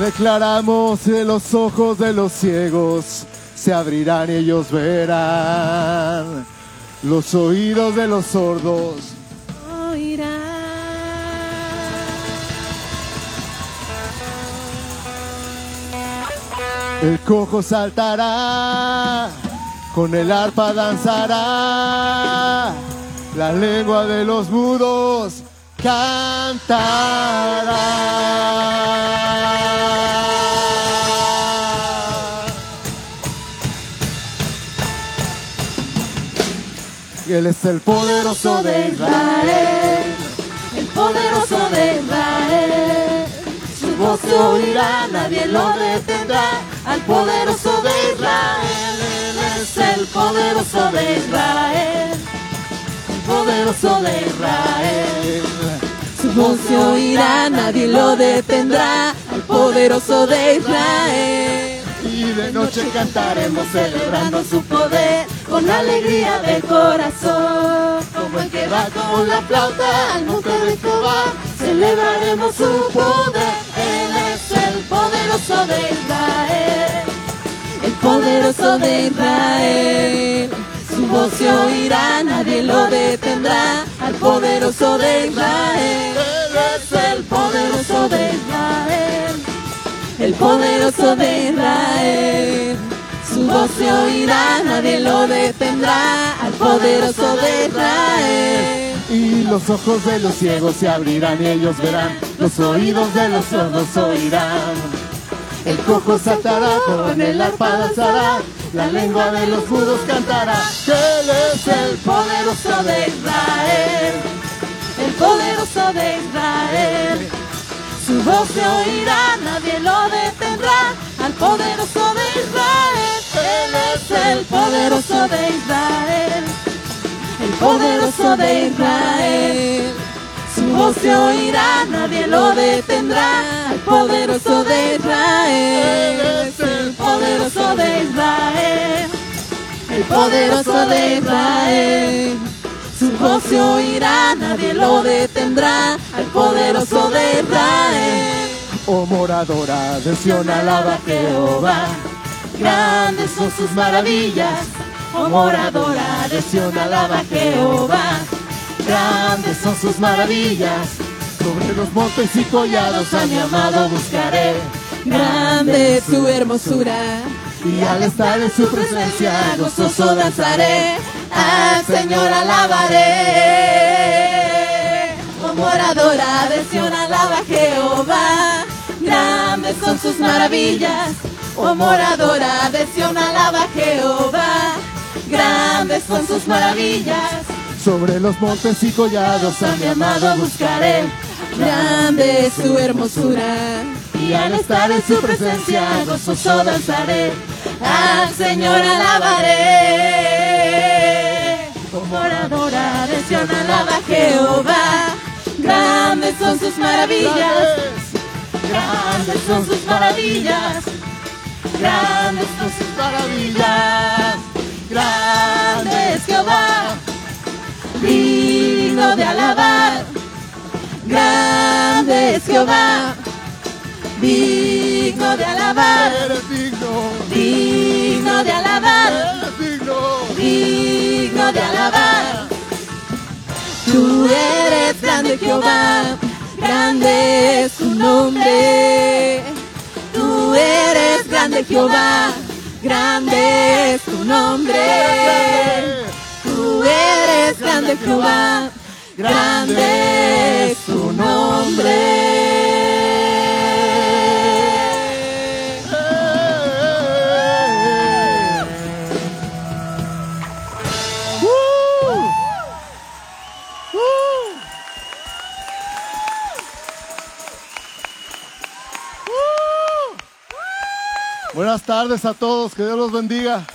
Declaramos que los ojos de los ciegos se abrirán y ellos verán. Los oídos de los sordos oirán. El cojo saltará con el arpa danzará, la lengua de los mudos cantará. Él es el poderoso de Israel, el poderoso de Israel. Su voz se oirá, nadie lo detendrá, al poderoso de Israel. Él es el poderoso de Israel, el poderoso de Israel. Su voz se oirá, nadie lo detendrá, al poderoso de Israel. y de noche cantaremos celebrando su poder con alegría de corazón. Como el que va con la flauta al monte de Jehová, celebraremos su poder. Poderoso de Israel, el poderoso de Israel. Su voz se oirá, nadie lo detendrá, al poderoso de Israel. Es el poderoso de Israel el poderoso de Israel. Su voz se oirá, nadie lo detendrá, al poderoso de Israel. Y los ojos de los ciegos se abrirán y ellos verán, los oídos de los sordos oirán. El cojo saltará, con el arpa danzará, la lengua de los mudos cantará. Él es el poderoso de Israel, el poderoso de Israel. Su voz se oirá, nadie lo detendrá, al poderoso de Israel. Él es el poderoso de Israel, el poderoso de Israel. Su voz se oirá, nadie lo detendrá, al poderoso de Israel. Es el poderoso de Israel, el poderoso de Israel. Su voz se oirá, nadie lo detendrá, al poderoso de Israel. Oh moradora de Sion, alaba a Jehová. Grandes son sus maravillas, oh moradora de Sion, alaba Jehová. Grandes son sus maravillas, Sobre los montes y collados a mi amado buscaré. Grande es su hermosura, y al estar en su presencia gozoso danzaré, al Señor alabaré. Oh moradora de Sion, alaba Jehová. Grandes son sus maravillas, oh moradora de alaba Jehová. Grandes son sus maravillas, sobre los montes y collados a mi amado buscaré. Grande es su hermosura, y al estar en su presencia gozoso danzaré. Al Señor alabaré. Oh moradora de Sion, alaba Jehová. Grandes son sus maravillas. Grandes son sus maravillas. Grandes son sus maravillas. Grande es Jehová. Digno de alabar. Grande es Jehová. Digno de alabar. Eres digno, Digno de alabar. eres digno. digno de alabar. Tú eres grande Jehová, grande es tu nombre. Tú eres grande Jehová, grande es tu nombre. Tú eres grande Jehová, grande es tu nombre. Buenas tardes a todos, que Dios los bendiga.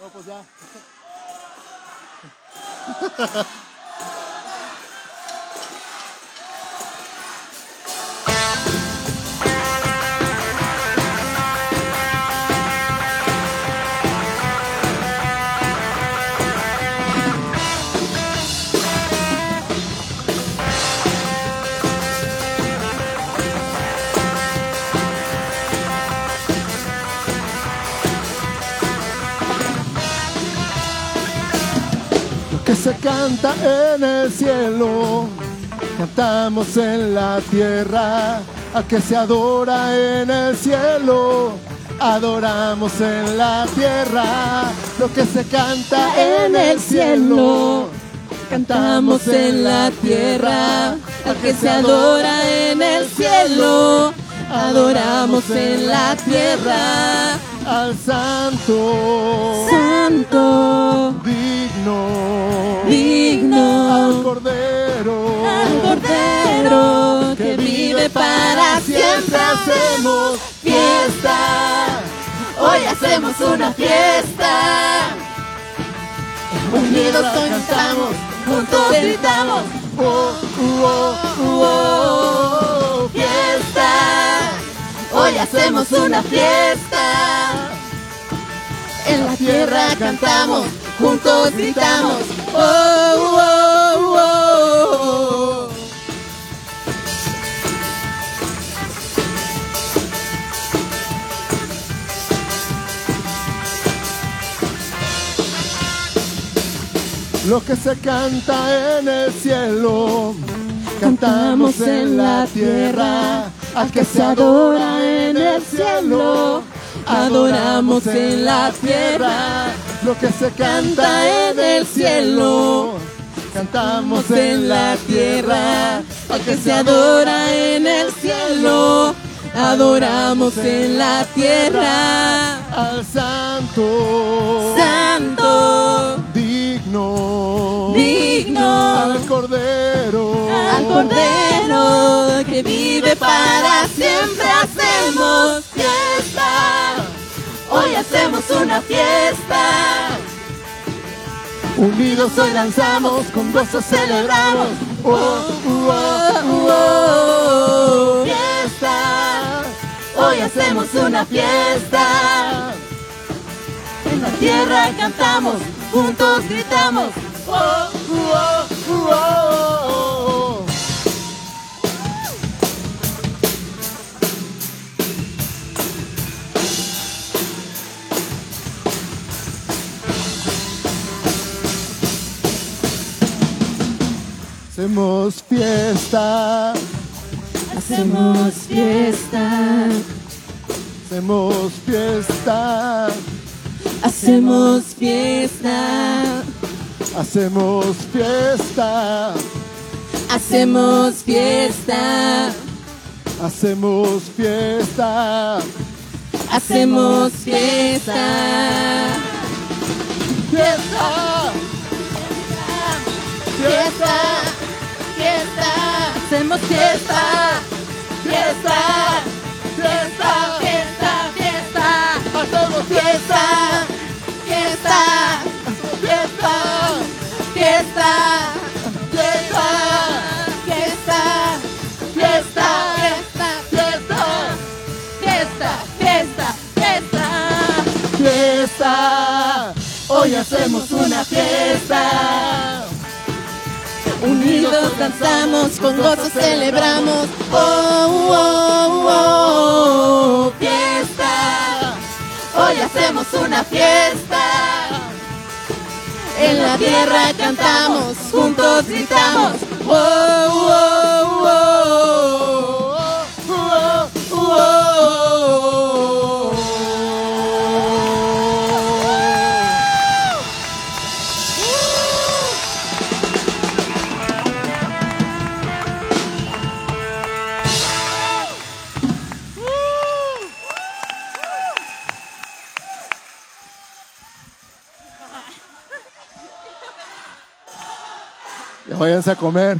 No, pues ya. que se canta en el cielo, cantamos en la tierra. Al que se adora en el cielo, adoramos en la tierra. Lo que se canta en el cielo, Cantamos en la tierra, al que se adora en el cielo. Adoramos en la tierra, al santo, cordero, al Cordero que vive para siempre. Hacemos fiesta, hoy hacemos una fiesta. Unidos cantamos, juntos gritamos, Oh, oh, oh, oh, fiesta. Hoy hacemos una fiesta. En la tierra cantamos, juntos gritamos. Oh, oh, Lo que se canta en el cielo, cantamos en la tierra. Al que se adora en el cielo, adoramos en la tierra. Lo que se canta en el cielo, cantamos en la tierra. Al que se adora en el cielo, adoramos en la tierra. al santo, Santo, digno, digno. al cordero, al Cordero que vive para siempre hacemos fiesta. Hoy hacemos una fiesta. unidos hoy lanzamos, con gozo celebramos. Oh, oh, oh, Oh, oh, fiesta. Hoy hacemos una fiesta. En la tierra cantamos, juntos gritamos. Oh, oh, oh. Hacemos fiesta, Hacemos fiesta, hacemos fiesta, hacemos fiesta, hacemos fiesta, hacemos fiesta, hacemos fiesta. hacemos fiesta. Fiesta, Fiesta, fiesta, hacemos fiesta, fiesta, fiesta, fiesta, hacemos una fiesta. Unidos danzamos, con gozo celebramos. Oh, oh, oh, fiesta. Hoy hacemos una fiesta. En la tierra cantamos, juntos gritamos. Oh, oh, oh, oh, váyanse a comer.